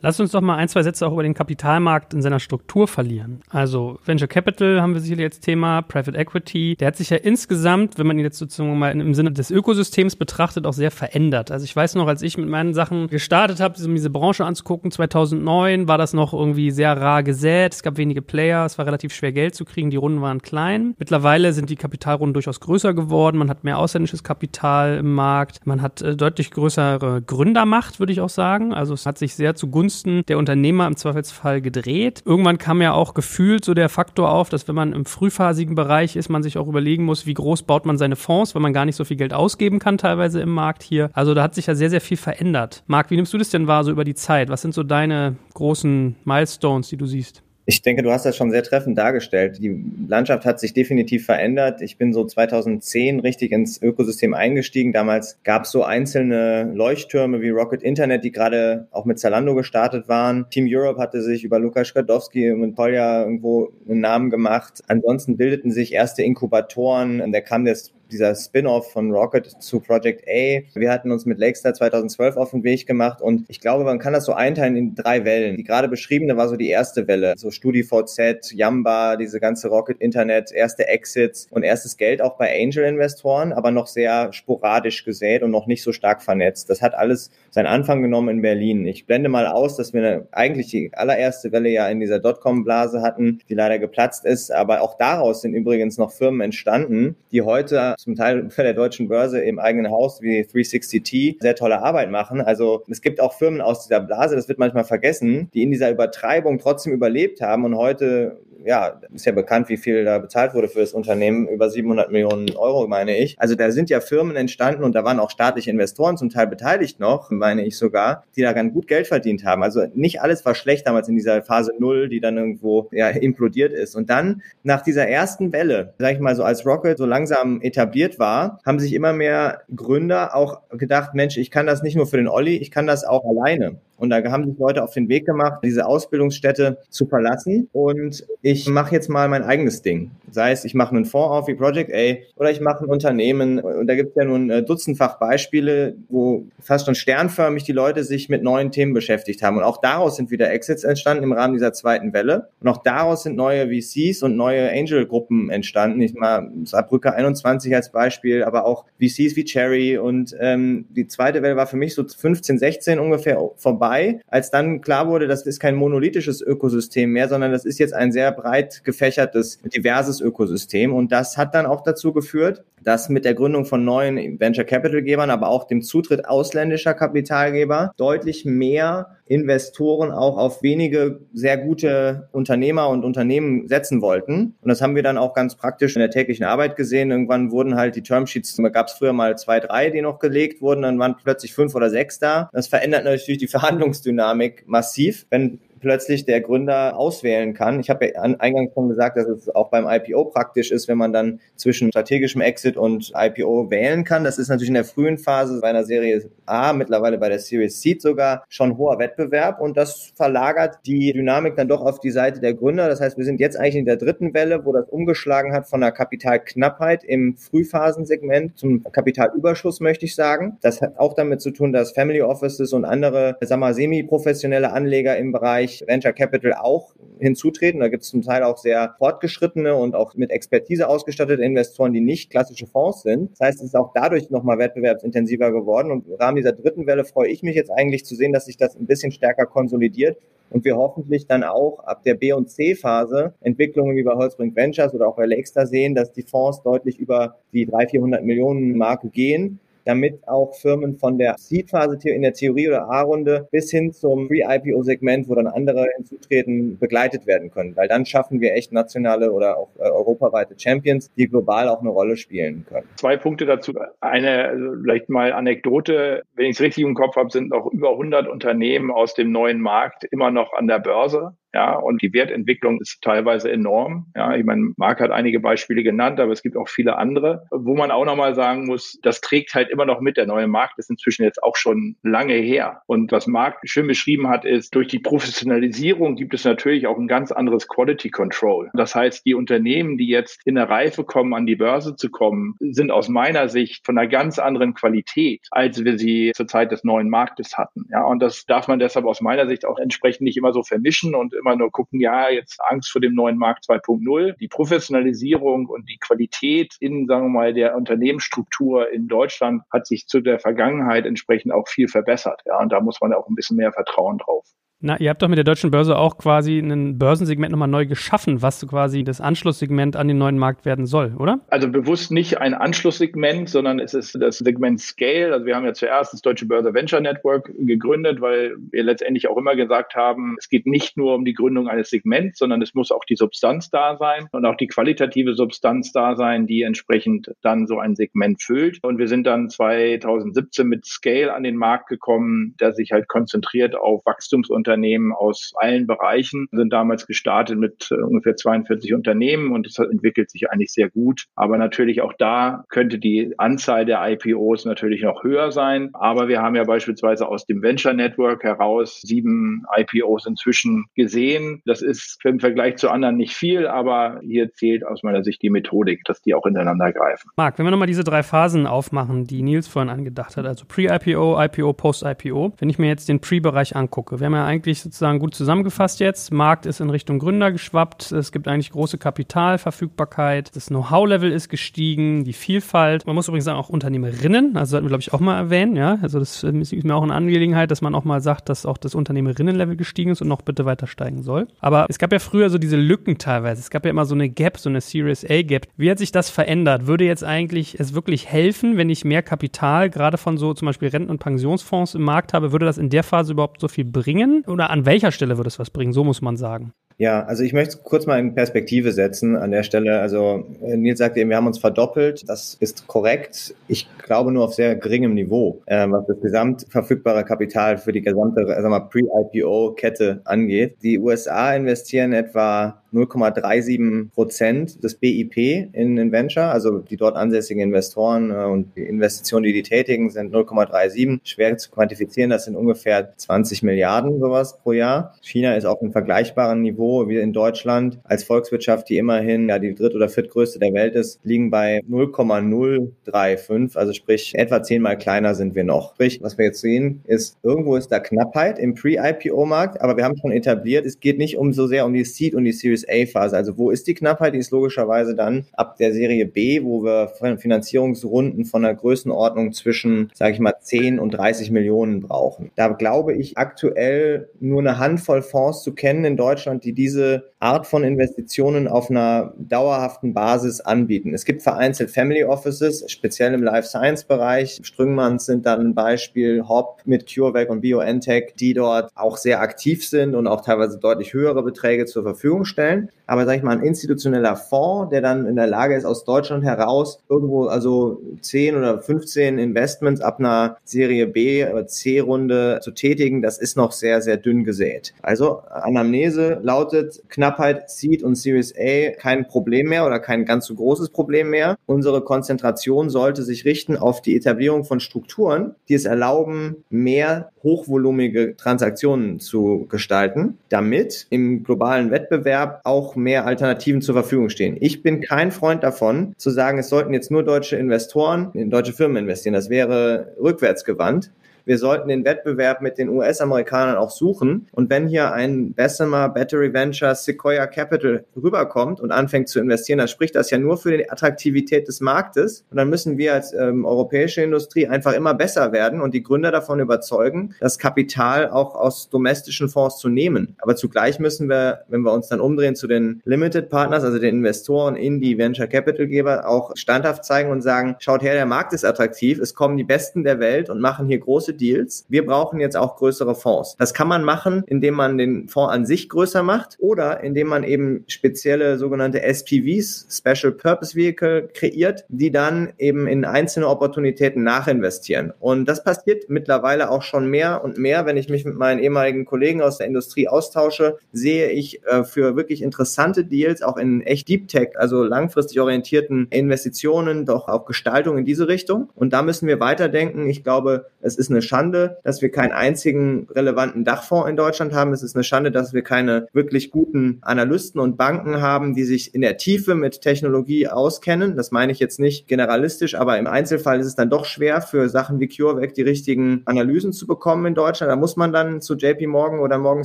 Lass uns doch mal ein, zwei Sätze auch über den Kapitalmarkt in seiner Struktur verlieren. Also Venture Capital haben wir sicherlich jetzt Thema, Private Equity. Der hat sich ja insgesamt, wenn man ihn jetzt sozusagen mal im Sinne des Ökosystems betrachtet, auch sehr verändert. Also ich weiß noch, als ich mit meinen Sachen gestartet habe, um diese Branche anzugucken, 2009 war das noch irgendwie sehr rar gesät. Es gab wenige Player, es war relativ schwer Geld zu kriegen, die Runden waren klein. Mittlerweile sind die Kapitalrunden durchaus größer geworden. Man hat mehr ausländisches Kapital im Markt. Man hat äh, deutlich größere Gründermacht, würde ich auch sagen. Also es hat sich sehr zugunsten zugunsten der Unternehmer im Zweifelsfall gedreht. Irgendwann kam ja auch gefühlt so der Faktor auf, dass wenn man im frühphasigen Bereich ist, man sich auch überlegen muss, wie groß baut man seine Fonds, weil man gar nicht so viel Geld ausgeben kann teilweise im Markt hier. Also da hat sich ja sehr, sehr viel verändert. Marc, wie nimmst du das denn wahr so über die Zeit? Was sind so deine großen Milestones, die du siehst? Ich denke, du hast das schon sehr treffend dargestellt. Die Landschaft hat sich definitiv verändert. Ich bin so 2010 richtig ins Ökosystem eingestiegen. Damals gab es so einzelne Leuchttürme wie Rocket Internet, die gerade auch mit Zalando gestartet waren. Team Europe hatte sich über Lukas Skadowski und Polja irgendwo einen Namen gemacht. Ansonsten bildeten sich erste Inkubatoren. Da kam das dieser Spin-off von Rocket zu Project A. Wir hatten uns mit Lakestar 2012 auf den Weg gemacht und ich glaube, man kann das so einteilen in drei Wellen. Die gerade beschriebene war so die erste Welle, so StudiVZ, Yamba, diese ganze Rocket Internet, erste Exits und erstes Geld auch bei Angel-Investoren, aber noch sehr sporadisch gesät und noch nicht so stark vernetzt. Das hat alles seinen Anfang genommen in Berlin. Ich blende mal aus, dass wir eigentlich die allererste Welle ja in dieser Dotcom-Blase hatten, die leider geplatzt ist, aber auch daraus sind übrigens noch Firmen entstanden, die heute zum Teil für der deutschen Börse im eigenen Haus wie 360T sehr tolle Arbeit machen. Also es gibt auch Firmen aus dieser Blase, das wird manchmal vergessen, die in dieser Übertreibung trotzdem überlebt haben und heute ja, ist ja bekannt, wie viel da bezahlt wurde für das Unternehmen, über 700 Millionen Euro, meine ich. Also da sind ja Firmen entstanden und da waren auch staatliche Investoren zum Teil beteiligt noch, meine ich sogar, die da ganz gut Geld verdient haben. Also nicht alles war schlecht damals in dieser Phase Null, die dann irgendwo ja, implodiert ist. Und dann nach dieser ersten Welle, sag ich mal so als Rocket so langsam etabliert war, haben sich immer mehr Gründer auch gedacht, Mensch, ich kann das nicht nur für den Olli, ich kann das auch alleine. Und da haben sich Leute auf den Weg gemacht, diese Ausbildungsstätte zu verlassen. Und ich mache jetzt mal mein eigenes Ding. Sei es, ich mache einen Fonds auf wie Project A oder ich mache ein Unternehmen. Und da gibt es ja nun äh, dutzendfach Beispiele, wo fast schon sternförmig die Leute sich mit neuen Themen beschäftigt haben. Und auch daraus sind wieder Exits entstanden im Rahmen dieser zweiten Welle. Und auch daraus sind neue VCs und neue Angel-Gruppen entstanden. Ich mal Saarbrücker 21 als Beispiel, aber auch VCs wie Cherry. Und ähm, die zweite Welle war für mich so 15, 16 ungefähr vorbei vorbei, als dann klar wurde, das ist kein monolithisches Ökosystem mehr, sondern das ist jetzt ein sehr breit gefächertes, diverses Ökosystem. Und das hat dann auch dazu geführt, dass mit der Gründung von neuen Venture Capital Gebern, aber auch dem Zutritt ausländischer Kapitalgeber deutlich mehr Investoren auch auf wenige sehr gute Unternehmer und Unternehmen setzen wollten. Und das haben wir dann auch ganz praktisch in der täglichen Arbeit gesehen. Irgendwann wurden halt die Termsheets, da gab es früher mal zwei, drei, die noch gelegt wurden, dann waren plötzlich fünf oder sechs da. Das verändert natürlich die Verhandlungsdynamik massiv, wenn plötzlich der Gründer auswählen kann. Ich habe ja eingangs schon gesagt, dass es auch beim IPO praktisch ist, wenn man dann zwischen strategischem Exit und IPO wählen kann. Das ist natürlich in der frühen Phase bei einer Serie A, mittlerweile bei der Series C sogar schon hoher Wettbewerb und das verlagert die Dynamik dann doch auf die Seite der Gründer. Das heißt, wir sind jetzt eigentlich in der dritten Welle, wo das umgeschlagen hat von einer Kapitalknappheit im Frühphasensegment zum Kapitalüberschuss, möchte ich sagen. Das hat auch damit zu tun, dass Family Offices und andere, sagen wir, semi-professionelle Anleger im Bereich Venture Capital auch hinzutreten. Da gibt es zum Teil auch sehr fortgeschrittene und auch mit Expertise ausgestattete Investoren, die nicht klassische Fonds sind. Das heißt, es ist auch dadurch nochmal wettbewerbsintensiver geworden. Und im Rahmen dieser dritten Welle freue ich mich jetzt eigentlich zu sehen, dass sich das ein bisschen stärker konsolidiert und wir hoffentlich dann auch ab der B- und C-Phase Entwicklungen wie bei Holzbrink Ventures oder auch bei Lexter sehen, dass die Fonds deutlich über die 300, 400 Millionen Marke gehen damit auch Firmen von der Seed-Phase in der Theorie oder A-Runde bis hin zum Pre-IPO-Segment, wo dann andere hinzutreten, begleitet werden können. Weil dann schaffen wir echt nationale oder auch äh, europaweite Champions, die global auch eine Rolle spielen können. Zwei Punkte dazu. Eine, also vielleicht mal Anekdote. Wenn ich es richtig im Kopf habe, sind noch über 100 Unternehmen aus dem neuen Markt immer noch an der Börse. Ja, und die Wertentwicklung ist teilweise enorm. Ja, ich meine, Marc hat einige Beispiele genannt, aber es gibt auch viele andere, wo man auch nochmal sagen muss, das trägt halt immer noch mit. Der neue Markt ist inzwischen jetzt auch schon lange her. Und was Marc schön beschrieben hat, ist, durch die Professionalisierung gibt es natürlich auch ein ganz anderes Quality Control. Das heißt, die Unternehmen, die jetzt in der Reife kommen, an die Börse zu kommen, sind aus meiner Sicht von einer ganz anderen Qualität, als wir sie zur Zeit des neuen Marktes hatten. Ja, und das darf man deshalb aus meiner Sicht auch entsprechend nicht immer so vermischen und immer nur gucken, ja, jetzt Angst vor dem neuen Markt 2.0. Die Professionalisierung und die Qualität in, sagen wir mal, der Unternehmensstruktur in Deutschland hat sich zu der Vergangenheit entsprechend auch viel verbessert. Ja, und da muss man auch ein bisschen mehr Vertrauen drauf. Na, ihr habt doch mit der deutschen Börse auch quasi ein Börsensegment nochmal neu geschaffen, was quasi das Anschlusssegment an den neuen Markt werden soll, oder? Also bewusst nicht ein Anschlusssegment, sondern es ist das Segment Scale. Also wir haben ja zuerst das Deutsche Börse Venture Network gegründet, weil wir letztendlich auch immer gesagt haben, es geht nicht nur um die Gründung eines Segments, sondern es muss auch die Substanz da sein und auch die qualitative Substanz da sein, die entsprechend dann so ein Segment füllt. Und wir sind dann 2017 mit Scale an den Markt gekommen, der sich halt konzentriert auf Wachstumsunternehmen Unternehmen aus allen Bereichen, sind damals gestartet mit äh, ungefähr 42 Unternehmen und es entwickelt sich eigentlich sehr gut. Aber natürlich auch da könnte die Anzahl der IPOs natürlich noch höher sein. Aber wir haben ja beispielsweise aus dem Venture Network heraus sieben IPOs inzwischen gesehen. Das ist im Vergleich zu anderen nicht viel, aber hier zählt aus meiner Sicht die Methodik, dass die auch ineinander greifen. Marc, wenn wir nochmal diese drei Phasen aufmachen, die Nils vorhin angedacht hat, also Pre-IPO, IPO, Post-IPO, wenn ich mir jetzt den Pre-Bereich angucke, wir haben ja eigentlich sozusagen gut zusammengefasst jetzt. Markt ist in Richtung Gründer geschwappt. Es gibt eigentlich große Kapitalverfügbarkeit. Das Know-how-Level ist gestiegen, die Vielfalt. Man muss übrigens sagen, auch Unternehmerinnen. Also sollten wir, glaube ich, auch mal erwähnen. Ja, also das ist mir auch eine Angelegenheit, dass man auch mal sagt, dass auch das Unternehmerinnen-Level gestiegen ist und noch bitte weiter steigen soll. Aber es gab ja früher so diese Lücken teilweise. Es gab ja immer so eine Gap, so eine Series A Gap. Wie hat sich das verändert? Würde jetzt eigentlich es wirklich helfen, wenn ich mehr Kapital gerade von so zum Beispiel Renten- und Pensionsfonds im Markt habe? Würde das in der Phase überhaupt so viel bringen? Oder an welcher Stelle würde es was bringen? So muss man sagen. Ja, also ich möchte kurz mal in Perspektive setzen an der Stelle. Also äh, Nils sagte eben, wir haben uns verdoppelt. Das ist korrekt. Ich glaube nur auf sehr geringem Niveau, äh, was das gesamtverfügbare Kapital für die gesamte sagen wir, Pre-IPO-Kette angeht. Die USA investieren etwa 0,37 Prozent des BIP in den Venture, also die dort ansässigen Investoren äh, und die Investitionen, die die tätigen, sind 0,37. Schwer zu quantifizieren, das sind ungefähr 20 Milliarden sowas pro Jahr. China ist auf einem vergleichbaren Niveau wie in Deutschland. Als Volkswirtschaft, die immerhin ja die dritt- oder viertgrößte der Welt ist, liegen bei 0,035, also sprich etwa zehnmal kleiner sind wir noch. Sprich, was wir jetzt sehen, ist irgendwo ist da Knappheit im Pre-IPO-Markt, aber wir haben schon etabliert, es geht nicht um so sehr um die Seed und die Series Series A-Phase. Also wo ist die Knappheit? Die ist logischerweise dann ab der Serie B, wo wir Finanzierungsrunden von einer Größenordnung zwischen, sage ich mal, 10 und 30 Millionen brauchen. Da glaube ich aktuell nur eine Handvoll Fonds zu kennen in Deutschland, die diese Art von Investitionen auf einer dauerhaften Basis anbieten. Es gibt vereinzelt Family Offices, speziell im Life Science Bereich. Strüngmanns sind dann ein Beispiel, Hop mit CureVac und BioNTech, die dort auch sehr aktiv sind und auch teilweise deutlich höhere Beträge zur Verfügung stellen. Aber sag ich mal, ein institutioneller Fonds, der dann in der Lage ist, aus Deutschland heraus irgendwo also 10 oder 15 Investments ab einer Serie B oder C Runde zu tätigen, das ist noch sehr, sehr dünn gesät. Also Anamnese lautet Knappheit Seed und Series A kein Problem mehr oder kein ganz so großes Problem mehr. Unsere Konzentration sollte sich richten auf die Etablierung von Strukturen, die es erlauben, mehr hochvolumige Transaktionen zu gestalten, damit im globalen Wettbewerb auch mehr Alternativen zur Verfügung stehen. Ich bin kein Freund davon, zu sagen, es sollten jetzt nur deutsche Investoren in deutsche Firmen investieren. Das wäre rückwärtsgewandt wir sollten den Wettbewerb mit den US-Amerikanern auch suchen. Und wenn hier ein Bessemer, Battery Venture, Sequoia Capital rüberkommt und anfängt zu investieren, dann spricht das ja nur für die Attraktivität des Marktes. Und dann müssen wir als ähm, europäische Industrie einfach immer besser werden und die Gründer davon überzeugen, das Kapital auch aus domestischen Fonds zu nehmen. Aber zugleich müssen wir, wenn wir uns dann umdrehen zu den Limited Partners, also den Investoren in die Venture Capital Geber, auch standhaft zeigen und sagen, schaut her, der Markt ist attraktiv, es kommen die Besten der Welt und machen hier große Deals. Wir brauchen jetzt auch größere Fonds. Das kann man machen, indem man den Fonds an sich größer macht oder indem man eben spezielle sogenannte SPVs, Special Purpose Vehicle, kreiert, die dann eben in einzelne Opportunitäten nachinvestieren. Und das passiert mittlerweile auch schon mehr und mehr. Wenn ich mich mit meinen ehemaligen Kollegen aus der Industrie austausche, sehe ich äh, für wirklich interessante Deals auch in echt Deep Tech, also langfristig orientierten Investitionen, doch auch Gestaltung in diese Richtung. Und da müssen wir weiterdenken. Ich glaube, es ist eine Schande, dass wir keinen einzigen relevanten Dachfonds in Deutschland haben. Es ist eine Schande, dass wir keine wirklich guten Analysten und Banken haben, die sich in der Tiefe mit Technologie auskennen. Das meine ich jetzt nicht generalistisch, aber im Einzelfall ist es dann doch schwer für Sachen wie CureVac die richtigen Analysen zu bekommen in Deutschland. Da muss man dann zu JP Morgan oder Morgan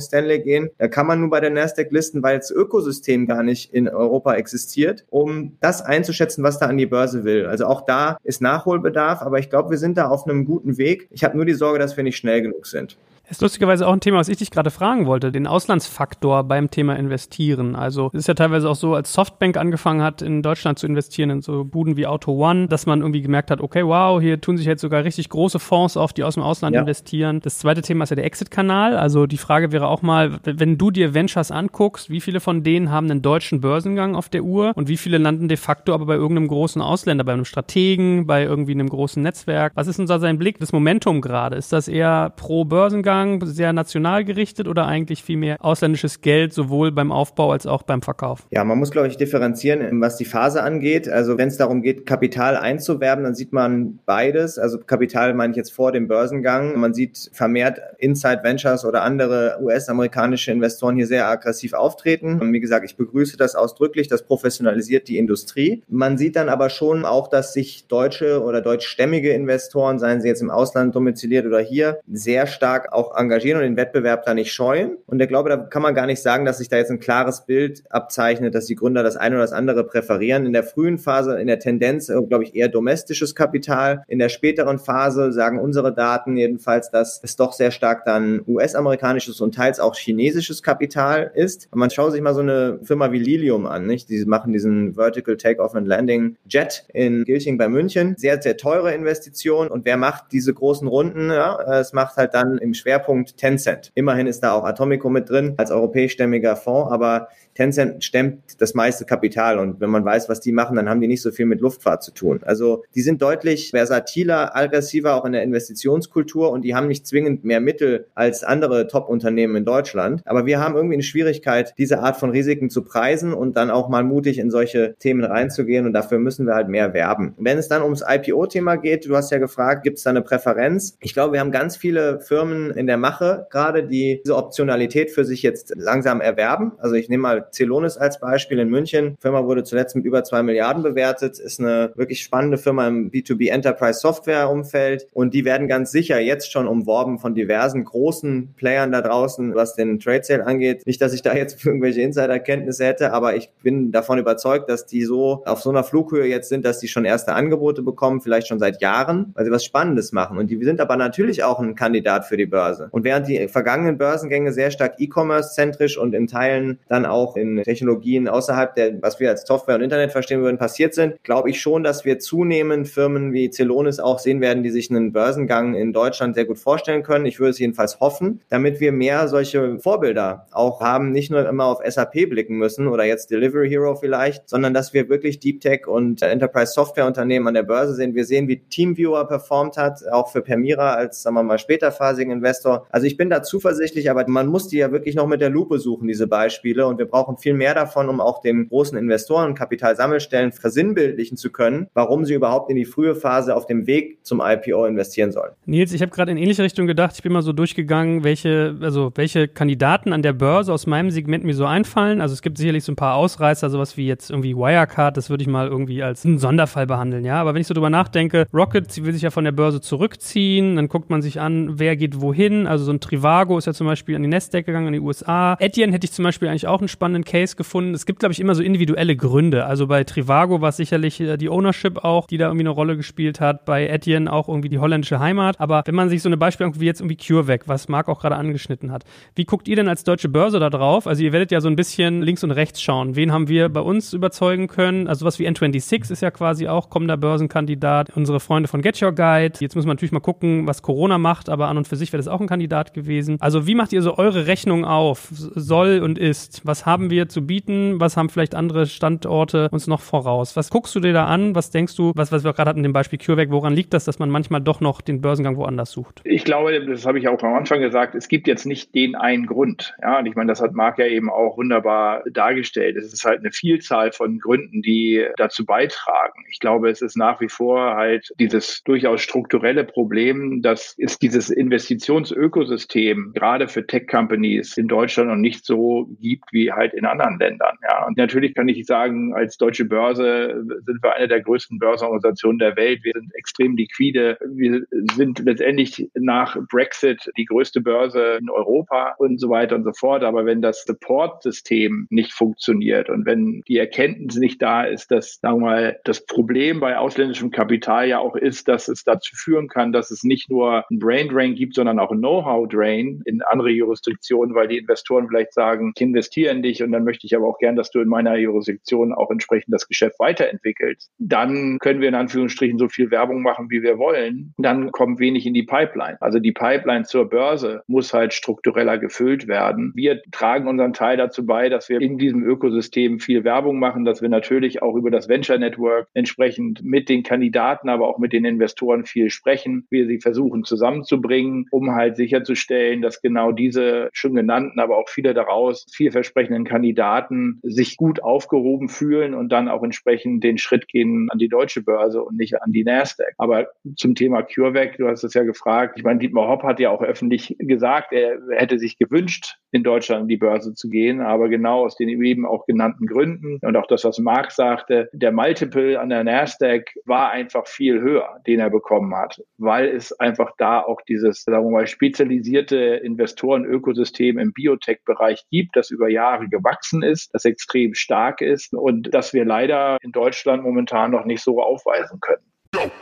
Stanley gehen. Da kann man nur bei der Nasdaq listen, weil das Ökosystem gar nicht in Europa existiert, um das einzuschätzen, was da an die Börse will. Also auch da ist Nachholbedarf, aber ich glaube, wir sind da auf einem guten Weg. Ich habe nur die die Sorge, dass wir nicht schnell genug sind. Ist lustigerweise auch ein Thema, was ich dich gerade fragen wollte, den Auslandsfaktor beim Thema Investieren. Also es ist ja teilweise auch so, als Softbank angefangen hat, in Deutschland zu investieren, in so Buden wie Auto One, dass man irgendwie gemerkt hat, okay, wow, hier tun sich jetzt sogar richtig große Fonds auf, die aus dem Ausland ja. investieren. Das zweite Thema ist ja der Exit-Kanal. Also die Frage wäre auch mal, wenn du dir Ventures anguckst, wie viele von denen haben einen deutschen Börsengang auf der Uhr und wie viele landen de facto aber bei irgendeinem großen Ausländer, bei einem Strategen, bei irgendwie einem großen Netzwerk? Was ist unser sein Blick, das Momentum gerade? Ist das eher pro Börsengang? Umgang sehr national gerichtet oder eigentlich vielmehr ausländisches Geld sowohl beim Aufbau als auch beim Verkauf? Ja, man muss, glaube ich, differenzieren, was die Phase angeht. Also wenn es darum geht, Kapital einzuwerben, dann sieht man beides. Also Kapital meine ich jetzt vor dem Börsengang. Man sieht vermehrt Inside Ventures oder andere US-amerikanische Investoren hier sehr aggressiv auftreten. Und wie gesagt, ich begrüße das ausdrücklich. Das professionalisiert die Industrie. Man sieht dann aber schon auch, dass sich deutsche oder deutschstämmige Investoren, seien sie jetzt im Ausland domiziliert oder hier, sehr stark auch auch engagieren und den Wettbewerb da nicht scheuen. Und ich glaube, da kann man gar nicht sagen, dass sich da jetzt ein klares Bild abzeichnet, dass die Gründer das eine oder das andere präferieren. In der frühen Phase, in der Tendenz, äh, glaube ich, eher domestisches Kapital. In der späteren Phase sagen unsere Daten jedenfalls, dass es doch sehr stark dann US-amerikanisches und teils auch chinesisches Kapital ist. Und man schaut sich mal so eine Firma wie Lilium an, nicht? Die machen diesen Vertical Takeoff and Landing Jet in Gilching bei München. Sehr, sehr teure Investition. Und wer macht diese großen Runden? Ja, es macht halt dann im Schwer Schwerpunkt Tencent. Immerhin ist da auch Atomico mit drin als europäischstämmiger Fonds, aber Tencent stemmt das meiste Kapital und wenn man weiß, was die machen, dann haben die nicht so viel mit Luftfahrt zu tun. Also die sind deutlich versatiler, aggressiver auch in der Investitionskultur und die haben nicht zwingend mehr Mittel als andere Top-Unternehmen in Deutschland. Aber wir haben irgendwie eine Schwierigkeit, diese Art von Risiken zu preisen und dann auch mal mutig in solche Themen reinzugehen und dafür müssen wir halt mehr werben. Wenn es dann ums IPO-Thema geht, du hast ja gefragt, gibt es da eine Präferenz? Ich glaube, wir haben ganz viele Firmen in der Mache gerade, die diese Optionalität für sich jetzt langsam erwerben. Also ich nehme mal Celonis als Beispiel in München. Die Firma wurde zuletzt mit über zwei Milliarden bewertet, ist eine wirklich spannende Firma im B2B Enterprise Software Umfeld und die werden ganz sicher jetzt schon umworben von diversen großen Playern da draußen, was den Trade Sale angeht. Nicht, dass ich da jetzt irgendwelche Insiderkenntnisse hätte, aber ich bin davon überzeugt, dass die so auf so einer Flughöhe jetzt sind, dass die schon erste Angebote bekommen, vielleicht schon seit Jahren, weil sie was Spannendes machen. Und die sind aber natürlich auch ein Kandidat für die Börse. Und während die vergangenen Börsengänge sehr stark E-Commerce-zentrisch und in Teilen dann auch in Technologien außerhalb der, was wir als Software und Internet verstehen würden, passiert sind, glaube ich schon, dass wir zunehmend Firmen wie Celonis auch sehen werden, die sich einen Börsengang in Deutschland sehr gut vorstellen können. Ich würde es jedenfalls hoffen, damit wir mehr solche Vorbilder auch haben, nicht nur immer auf SAP blicken müssen oder jetzt Delivery Hero vielleicht, sondern dass wir wirklich Deep Tech und Enterprise Software Unternehmen an der Börse sehen. Wir sehen, wie Teamviewer performt hat, auch für Permira als, sagen wir mal, späterphasigen Investor. Also ich bin da zuversichtlich, aber man muss die ja wirklich noch mit der Lupe suchen, diese Beispiele. Und wir brauchen viel mehr davon, um auch den großen Investoren und Kapitalsammelstellen versinnbildlichen zu können, warum sie überhaupt in die frühe Phase auf dem Weg zum IPO investieren sollen. Nils, ich habe gerade in ähnliche Richtung gedacht. Ich bin mal so durchgegangen, welche, also welche Kandidaten an der Börse aus meinem Segment mir so einfallen. Also es gibt sicherlich so ein paar Ausreißer, sowas wie jetzt irgendwie Wirecard, das würde ich mal irgendwie als einen Sonderfall behandeln, ja. Aber wenn ich so drüber nachdenke, Rocket will sich ja von der Börse zurückziehen, dann guckt man sich an, wer geht wohin. Also so ein Trivago ist ja zum Beispiel an die Nasdaq gegangen, an die USA. Etienne hätte ich zum Beispiel eigentlich auch einen spannenden Case gefunden. Es gibt, glaube ich, immer so individuelle Gründe. Also bei Trivago war es sicherlich äh, die Ownership auch, die da irgendwie eine Rolle gespielt hat. Bei Etienne auch irgendwie die holländische Heimat. Aber wenn man sich so eine Beispiel wie jetzt irgendwie CureVac, was Marc auch gerade angeschnitten hat, wie guckt ihr denn als deutsche Börse da drauf? Also ihr werdet ja so ein bisschen links und rechts schauen. Wen haben wir bei uns überzeugen können? Also was wie N26 ist ja quasi auch kommender Börsenkandidat. Unsere Freunde von Get Your Guide. Jetzt muss man natürlich mal gucken, was Corona macht, aber an und für sich wäre das auch ein Kandidat gewesen. Also wie macht ihr so eure Rechnung auf? Soll und ist. Was haben wir zu bieten? Was haben vielleicht andere Standorte uns noch voraus? Was guckst du dir da an? Was denkst du, was, was wir gerade hatten, dem Beispiel CureVac, woran liegt das, dass man manchmal doch noch den Börsengang woanders sucht? Ich glaube, das habe ich auch am Anfang gesagt, es gibt jetzt nicht den einen Grund. Ja, und ich meine, das hat Marc ja eben auch wunderbar dargestellt. Es ist halt eine Vielzahl von Gründen, die dazu beitragen. Ich glaube, es ist nach wie vor halt dieses durchaus strukturelle Problem, dass es dieses Investitionsökosystem gerade für Tech-Companies in Deutschland noch nicht so gibt wie halt in anderen Ländern. Ja, und natürlich kann ich sagen, als deutsche Börse sind wir eine der größten Börsenorganisationen der Welt. Wir sind extrem liquide. Wir sind letztendlich nach Brexit die größte Börse in Europa und so weiter und so fort. Aber wenn das Support-System nicht funktioniert und wenn die Erkenntnis nicht da ist, dass, sagen wir mal, das Problem bei ausländischem Kapital ja auch ist, dass es dazu führen kann, dass es nicht nur ein Brain Drain gibt, sondern auch ein Know-how Drain in andere Jurisdiktionen, weil die Investoren vielleicht sagen, ich investiere in dich und dann möchte ich aber auch gern, dass du in meiner Jurisdiktion auch entsprechend das Geschäft weiterentwickelst. Dann können wir in Anführungsstrichen so viel Werbung machen, wie wir wollen. Dann kommt wenig in die Pipeline. Also die Pipeline zur Börse muss halt struktureller gefüllt werden. Wir tragen unseren Teil dazu bei, dass wir in diesem Ökosystem viel Werbung machen, dass wir natürlich auch über das Venture Network entsprechend mit den Kandidaten, aber auch mit den Investoren viel sprechen. Wir sie versuchen zusammenzubringen, um halt sicherzustellen, dass genau diese schon genannten, aber auch viele daraus vielversprechenden Kandidaten sich gut aufgehoben fühlen und dann auch entsprechend den Schritt gehen an die deutsche Börse und nicht an die Nasdaq. Aber zum Thema CureVac, du hast es ja gefragt. Ich meine, Dietmar Hopp hat ja auch öffentlich gesagt, er hätte sich gewünscht, in Deutschland an die Börse zu gehen, aber genau aus den eben auch genannten Gründen und auch das, was Marc sagte, der Multiple an der Nasdaq war einfach viel höher, den er bekommen hat, weil es einfach da auch dieses, sagen wir mal, spezialisierte Investorenökosystem im Biotech-Bereich gibt, das über Jahre gewachsen ist, das extrem stark ist und das wir leider in Deutschland momentan noch nicht so aufweisen können.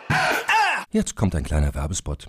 Jetzt kommt ein kleiner Werbespot.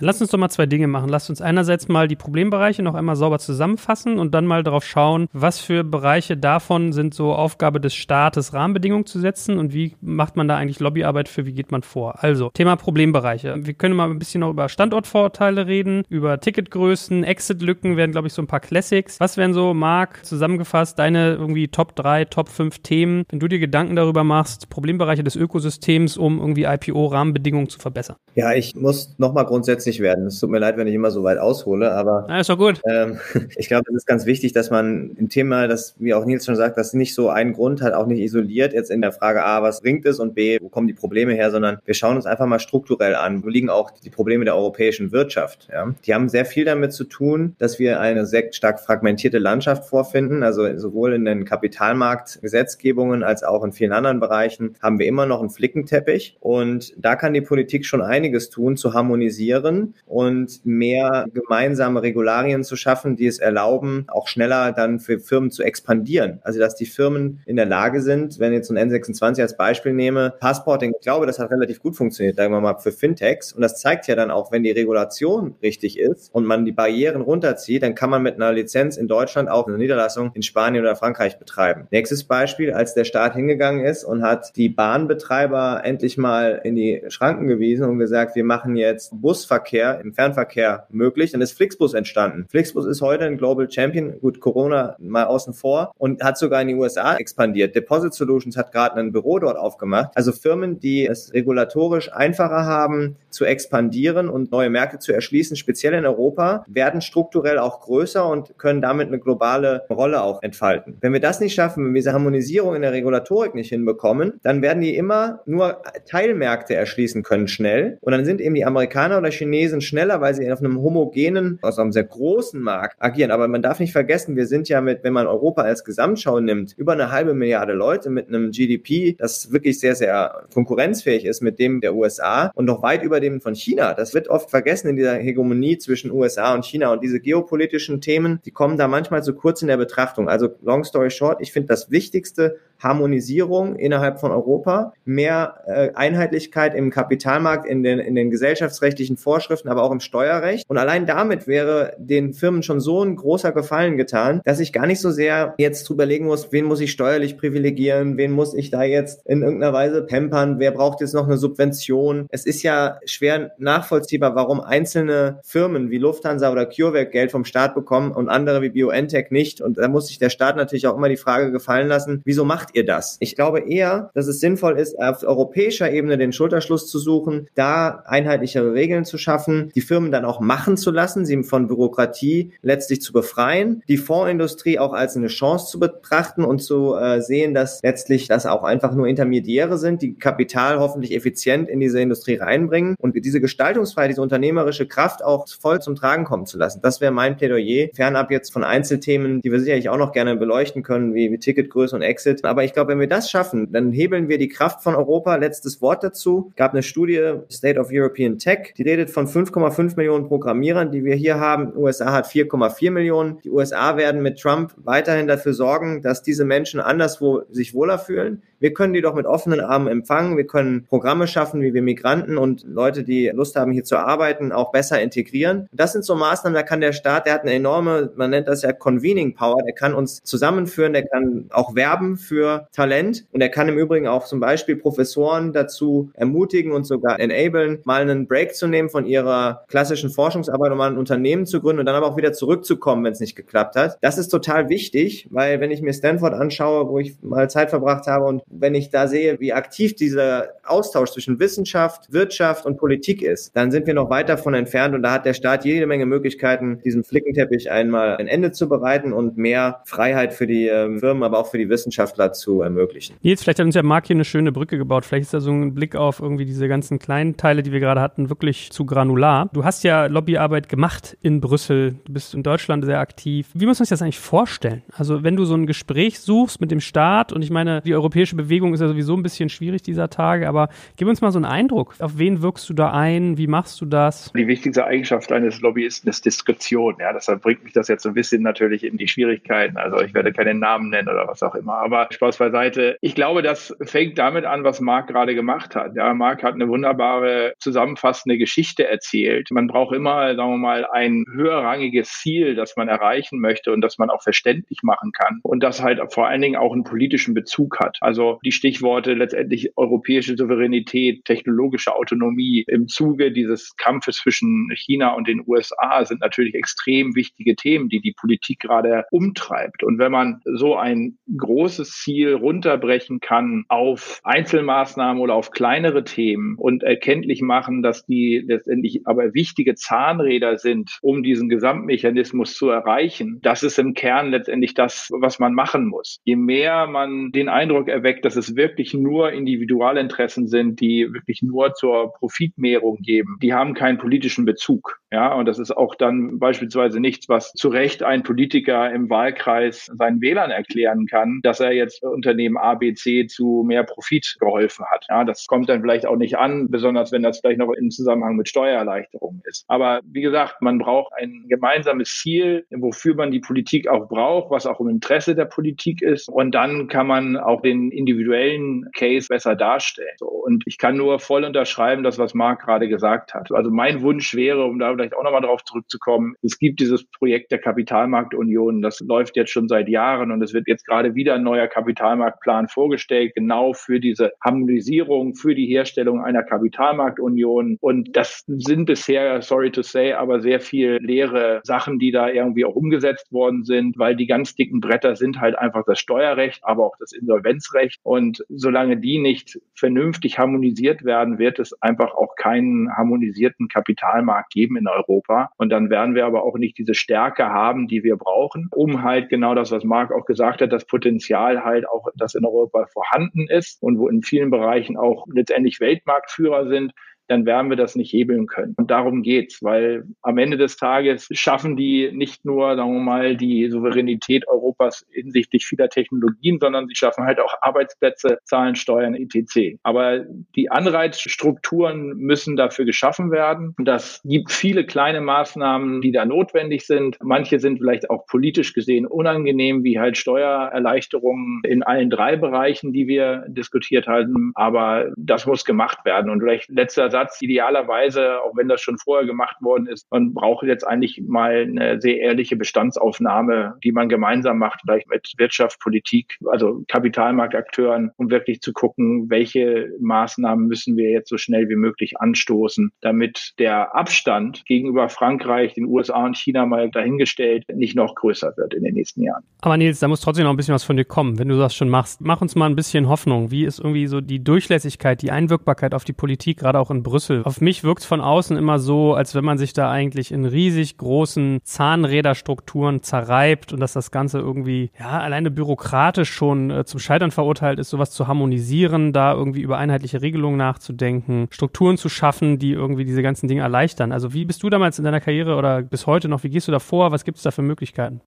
Lass uns doch mal zwei Dinge machen. Lass uns einerseits mal die Problembereiche noch einmal sauber zusammenfassen und dann mal darauf schauen, was für Bereiche davon sind so Aufgabe des Staates, Rahmenbedingungen zu setzen und wie macht man da eigentlich Lobbyarbeit für, wie geht man vor. Also, Thema Problembereiche. Wir können mal ein bisschen noch über Standortvorteile reden, über Ticketgrößen, Exit-Lücken werden, glaube ich, so ein paar Classics. Was wären so, Marc, zusammengefasst, deine irgendwie Top 3, Top 5 Themen, wenn du dir Gedanken darüber machst, Problembereiche des Ökosystems, um irgendwie IPO-Rahmenbedingungen zu verbessern? Ja, ich muss nochmal grundsätzlich lustig werden. Es tut mir leid, wenn ich immer so weit aushole, aber ja, ist doch gut. Ähm, ich glaube, es ist ganz wichtig, dass man im Thema, das, wie auch Nils schon sagt, das nicht so einen Grund hat, auch nicht isoliert jetzt in der Frage A, was bringt es und B, wo kommen die Probleme her, sondern wir schauen uns einfach mal strukturell an. Wo liegen auch die Probleme der europäischen Wirtschaft? Ja? Die haben sehr viel damit zu tun, dass wir eine sehr stark fragmentierte Landschaft vorfinden. Also sowohl in den Kapitalmarktgesetzgebungen als auch in vielen anderen Bereichen haben wir immer noch einen Flickenteppich. Und da kann die Politik schon einiges tun, zu harmonisieren und mehr gemeinsame Regularien zu schaffen, die es erlauben, auch schneller dann für Firmen zu expandieren. Also dass die Firmen in der Lage sind, wenn ich jetzt ein N26 als Beispiel nehme, Passporting, ich glaube, das hat relativ gut funktioniert, sagen wir mal, für Fintechs. Und das zeigt ja dann auch, wenn die Regulation richtig ist und man die Barrieren runterzieht, dann kann man mit einer Lizenz in Deutschland auch eine Niederlassung in Spanien oder Frankreich betreiben. Nächstes Beispiel, als der Staat hingegangen ist und hat die Bahnbetreiber endlich mal in die Schranken gewiesen und gesagt, wir machen jetzt Busverkehr Verkehr, im Fernverkehr möglich. Dann ist Flixbus entstanden. Flixbus ist heute ein Global Champion, gut, Corona mal außen vor und hat sogar in die USA expandiert. Deposit Solutions hat gerade ein Büro dort aufgemacht. Also Firmen, die es regulatorisch einfacher haben, zu expandieren und neue Märkte zu erschließen, speziell in Europa, werden strukturell auch größer und können damit eine globale Rolle auch entfalten. Wenn wir das nicht schaffen, wenn wir diese Harmonisierung in der Regulatorik nicht hinbekommen, dann werden die immer nur Teilmärkte erschließen können schnell und dann sind eben die Amerikaner oder Chinesen Chinesen schneller, weil sie auf einem homogenen, also einem sehr großen Markt agieren. Aber man darf nicht vergessen, wir sind ja mit, wenn man Europa als Gesamtschau nimmt, über eine halbe Milliarde Leute mit einem GDP, das wirklich sehr, sehr konkurrenzfähig ist mit dem der USA und noch weit über dem von China. Das wird oft vergessen in dieser Hegemonie zwischen USA und China. Und diese geopolitischen Themen, die kommen da manchmal zu kurz in der Betrachtung. Also long story short, ich finde das Wichtigste Harmonisierung innerhalb von Europa, mehr äh, Einheitlichkeit im Kapitalmarkt, in den, in den gesellschaftsrechtlichen Vorschriften, aber auch im Steuerrecht. Und allein damit wäre den Firmen schon so ein großer Gefallen getan, dass ich gar nicht so sehr jetzt drüber legen muss, wen muss ich steuerlich privilegieren, wen muss ich da jetzt in irgendeiner Weise pampern, wer braucht jetzt noch eine Subvention. Es ist ja schwer nachvollziehbar, warum einzelne Firmen wie Lufthansa oder CureVac Geld vom Staat bekommen und andere wie BioNTech nicht. Und da muss sich der Staat natürlich auch immer die Frage gefallen lassen, wieso macht macht ihr das? Ich glaube eher, dass es sinnvoll ist, auf europäischer Ebene den Schulterschluss zu suchen, da einheitlichere Regeln zu schaffen, die Firmen dann auch machen zu lassen, sie von Bürokratie letztlich zu befreien, die Fondsindustrie auch als eine Chance zu betrachten und zu äh, sehen, dass letztlich das auch einfach nur Intermediäre sind, die Kapital hoffentlich effizient in diese Industrie reinbringen und diese Gestaltungsfreiheit, diese unternehmerische Kraft auch voll zum Tragen kommen zu lassen. Das wäre mein Plädoyer, fernab jetzt von Einzelthemen, die wir sicherlich auch noch gerne beleuchten können, wie, wie Ticketgröße und Exit. Aber aber ich glaube, wenn wir das schaffen, dann hebeln wir die Kraft von Europa. Letztes Wort dazu. Gab eine Studie, State of European Tech, die redet von 5,5 Millionen Programmierern, die wir hier haben. Die USA hat 4,4 Millionen. Die USA werden mit Trump weiterhin dafür sorgen, dass diese Menschen anderswo sich wohler fühlen. Wir können die doch mit offenen Armen empfangen. Wir können Programme schaffen, wie wir Migranten und Leute, die Lust haben, hier zu arbeiten, auch besser integrieren. Das sind so Maßnahmen, da kann der Staat, der hat eine enorme, man nennt das ja Convening Power, der kann uns zusammenführen, der kann auch werben für Talent und er kann im Übrigen auch zum Beispiel Professoren dazu ermutigen und sogar enablen, mal einen Break zu nehmen von ihrer klassischen Forschungsarbeit, um mal ein Unternehmen zu gründen und dann aber auch wieder zurückzukommen, wenn es nicht geklappt hat. Das ist total wichtig, weil wenn ich mir Stanford anschaue, wo ich mal Zeit verbracht habe und wenn ich da sehe, wie aktiv dieser Austausch zwischen Wissenschaft, Wirtschaft und Politik ist, dann sind wir noch weit davon entfernt und da hat der Staat jede Menge Möglichkeiten, diesem Flickenteppich einmal ein Ende zu bereiten und mehr Freiheit für die ähm, Firmen, aber auch für die Wissenschaftler zu ermöglichen. Nils, vielleicht hat uns ja Marc hier eine schöne Brücke gebaut. Vielleicht ist da so ein Blick auf irgendwie diese ganzen kleinen Teile, die wir gerade hatten, wirklich zu granular. Du hast ja Lobbyarbeit gemacht in Brüssel. Du bist in Deutschland sehr aktiv. Wie muss man sich das eigentlich vorstellen? Also, wenn du so ein Gespräch suchst mit dem Staat und ich meine, die europäische Bewegung ist ja sowieso ein bisschen schwierig dieser Tage, aber gib uns mal so einen Eindruck. Auf wen wirkst du da ein? Wie machst du das? Die wichtigste Eigenschaft eines Lobbyisten ist Diskretion. Ja, deshalb bringt mich das jetzt so ein bisschen natürlich in die Schwierigkeiten. Also ich werde keine Namen nennen oder was auch immer. Aber Spaß beiseite. Ich glaube, das fängt damit an, was Marc gerade gemacht hat. Ja, Marc hat eine wunderbare zusammenfassende Geschichte erzählt. Man braucht immer, sagen wir mal, ein höherrangiges Ziel, das man erreichen möchte und das man auch verständlich machen kann und das halt vor allen Dingen auch einen politischen Bezug hat. Also die Stichworte letztendlich europäische Souveränität, technologische Autonomie im Zuge dieses Kampfes zwischen China und den USA sind natürlich extrem wichtige Themen, die die Politik gerade umtreibt. Und wenn man so ein großes Ziel runterbrechen kann auf Einzelmaßnahmen oder auf kleinere Themen und erkenntlich machen, dass die letztendlich aber wichtige Zahnräder sind, um diesen Gesamtmechanismus zu erreichen, das ist im Kern letztendlich das, was man machen muss. Je mehr man den Eindruck erweckt, dass es wirklich nur Individualinteressen sind, die wirklich nur zur Profitmehrung geben, die haben keinen politischen Bezug. Ja, und das ist auch dann beispielsweise nichts, was zu Recht ein Politiker im Wahlkreis seinen Wählern erklären kann, dass er jetzt Unternehmen A, B, C zu mehr Profit geholfen hat. Ja, das kommt dann vielleicht auch nicht an, besonders wenn das vielleicht noch im Zusammenhang mit Steuererleichterungen ist. Aber wie gesagt, man braucht ein gemeinsames Ziel, wofür man die Politik auch braucht, was auch im Interesse der Politik ist. Und dann kann man auch den individuellen Case besser darstellen. Und ich kann nur voll unterschreiben, das, was Marc gerade gesagt hat. Also mein Wunsch wäre, um da vielleicht auch nochmal darauf zurückzukommen. Es gibt dieses Projekt der Kapitalmarktunion. Das läuft jetzt schon seit Jahren und es wird jetzt gerade wieder ein neuer Kapitalmarktplan vorgestellt, genau für diese Harmonisierung, für die Herstellung einer Kapitalmarktunion. Und das sind bisher, sorry to say, aber sehr viel leere Sachen, die da irgendwie auch umgesetzt worden sind, weil die ganz dicken Bretter sind halt einfach das Steuerrecht, aber auch das Insolvenzrecht. Und solange die nicht vernünftig harmonisiert werden, wird es einfach auch keinen harmonisierten Kapitalmarkt geben in Europa. Und dann werden wir aber auch nicht diese Stärke haben, die wir brauchen, um halt genau das, was Marc auch gesagt hat, das Potenzial halt auch, das in Europa vorhanden ist und wo in vielen Bereichen auch letztendlich Weltmarktführer sind, dann werden wir das nicht hebeln können. Und darum geht's, weil am Ende des Tages schaffen die nicht nur, sagen wir mal, die Souveränität Europas hinsichtlich vieler Technologien, sondern sie schaffen halt auch Arbeitsplätze, Zahlen, Steuern, etc. Aber die Anreizstrukturen müssen dafür geschaffen werden. Das gibt viele kleine Maßnahmen, die da notwendig sind. Manche sind vielleicht auch politisch gesehen unangenehm, wie halt Steuererleichterungen in allen drei Bereichen, die wir diskutiert haben. Aber das muss gemacht werden. Und vielleicht letzter Satz. Idealerweise, auch wenn das schon vorher gemacht worden ist, man braucht jetzt eigentlich mal eine sehr ehrliche Bestandsaufnahme, die man gemeinsam macht, vielleicht mit Wirtschaft, Politik, also Kapitalmarktakteuren, um wirklich zu gucken, welche Maßnahmen müssen wir jetzt so schnell wie möglich anstoßen, damit der Abstand gegenüber Frankreich, den USA und China mal dahingestellt nicht noch größer wird in den nächsten Jahren. Aber Nils, da muss trotzdem noch ein bisschen was von dir kommen, wenn du das schon machst. Mach uns mal ein bisschen Hoffnung. Wie ist irgendwie so die Durchlässigkeit, die Einwirkbarkeit auf die Politik, gerade auch in Brüssel. Auf mich wirkt es von außen immer so, als wenn man sich da eigentlich in riesig großen Zahnräderstrukturen zerreibt und dass das Ganze irgendwie, ja, alleine bürokratisch schon äh, zum Scheitern verurteilt ist, sowas zu harmonisieren, da irgendwie über einheitliche Regelungen nachzudenken, Strukturen zu schaffen, die irgendwie diese ganzen Dinge erleichtern. Also wie bist du damals in deiner Karriere oder bis heute noch, wie gehst du da vor? Was gibt es da für Möglichkeiten?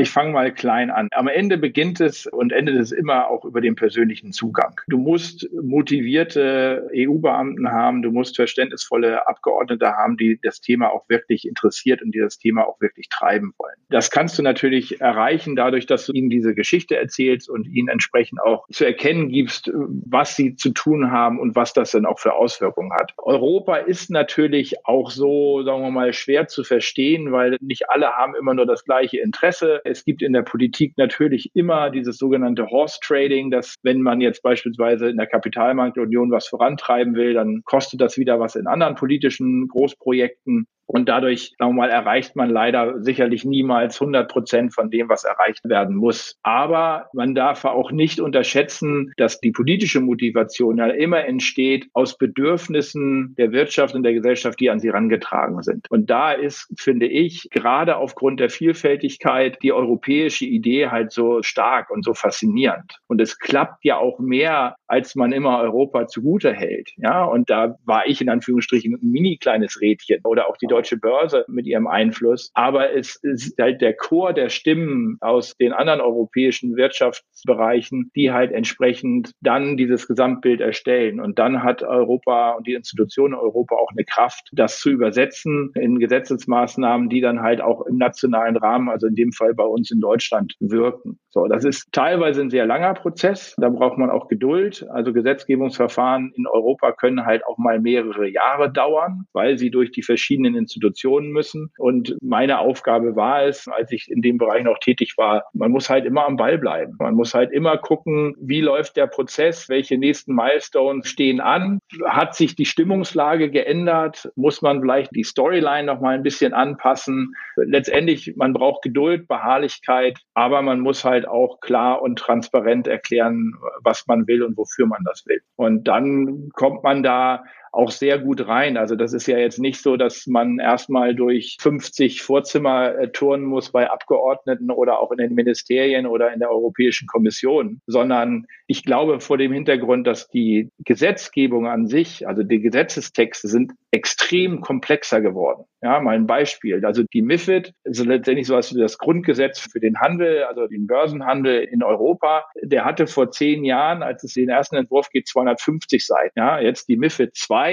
Ich fange mal klein an. Am Ende beginnt es und endet es immer auch über den persönlichen Zugang. Du musst motivierte EU-Beamten haben, du musst verständnisvolle Abgeordnete haben, die das Thema auch wirklich interessiert und die das Thema auch wirklich treiben wollen. Das kannst du natürlich erreichen dadurch, dass du ihnen diese Geschichte erzählst und ihnen entsprechend auch zu erkennen gibst, was sie zu tun haben und was das dann auch für Auswirkungen hat. Europa ist natürlich auch so, sagen wir mal, schwer zu verstehen, weil nicht alle haben immer nur das gleiche Interesse. Es gibt in der Politik natürlich immer dieses sogenannte Horse Trading, dass wenn man jetzt beispielsweise in der Kapitalmarktunion was vorantreiben will, dann kostet das wieder was in anderen politischen Großprojekten. Und dadurch, sagen wir mal, erreicht man leider sicherlich niemals 100 Prozent von dem, was erreicht werden muss. Aber man darf auch nicht unterschätzen, dass die politische Motivation ja immer entsteht aus Bedürfnissen der Wirtschaft und der Gesellschaft, die an sie herangetragen sind. Und da ist, finde ich, gerade aufgrund der Vielfältigkeit die europäische Idee halt so stark und so faszinierend. Und es klappt ja auch mehr, als man immer Europa zugute hält. Ja, und da war ich in Anführungsstrichen ein mini kleines Rädchen oder auch die deutsche Börse mit ihrem Einfluss. Aber es ist halt der Chor der Stimmen aus den anderen europäischen Wirtschaftsbereichen, die halt entsprechend dann dieses Gesamtbild erstellen. Und dann hat Europa und die Institutionen Europa auch eine Kraft, das zu übersetzen in Gesetzesmaßnahmen, die dann halt auch im nationalen Rahmen, also in dem Fall bei uns in Deutschland, wirken. So, das ist teilweise ein sehr langer Prozess. Da braucht man auch Geduld. Also Gesetzgebungsverfahren in Europa können halt auch mal mehrere Jahre dauern, weil sie durch die verschiedenen Institutionen müssen. Und meine Aufgabe war es, als ich in dem Bereich noch tätig war, man muss halt immer am Ball bleiben. Man muss halt immer gucken, wie läuft der Prozess, welche nächsten Milestones stehen an, hat sich die Stimmungslage geändert, muss man vielleicht die Storyline noch mal ein bisschen anpassen. Letztendlich, man braucht Geduld, Beharrlichkeit, aber man muss halt auch klar und transparent erklären, was man will und wofür man das will. Und dann kommt man da auch sehr gut rein. Also das ist ja jetzt nicht so, dass man erstmal durch 50 Vorzimmer äh, turnen muss bei Abgeordneten oder auch in den Ministerien oder in der Europäischen Kommission, sondern ich glaube vor dem Hintergrund, dass die Gesetzgebung an sich, also die Gesetzestexte sind extrem komplexer geworden. Ja, mal ein Beispiel. Also die MIFID ist letztendlich so was wie das Grundgesetz für den Handel, also den Börsenhandel in Europa. Der hatte vor zehn Jahren, als es den ersten Entwurf geht, 250 Seiten. Ja, jetzt die MIFID 2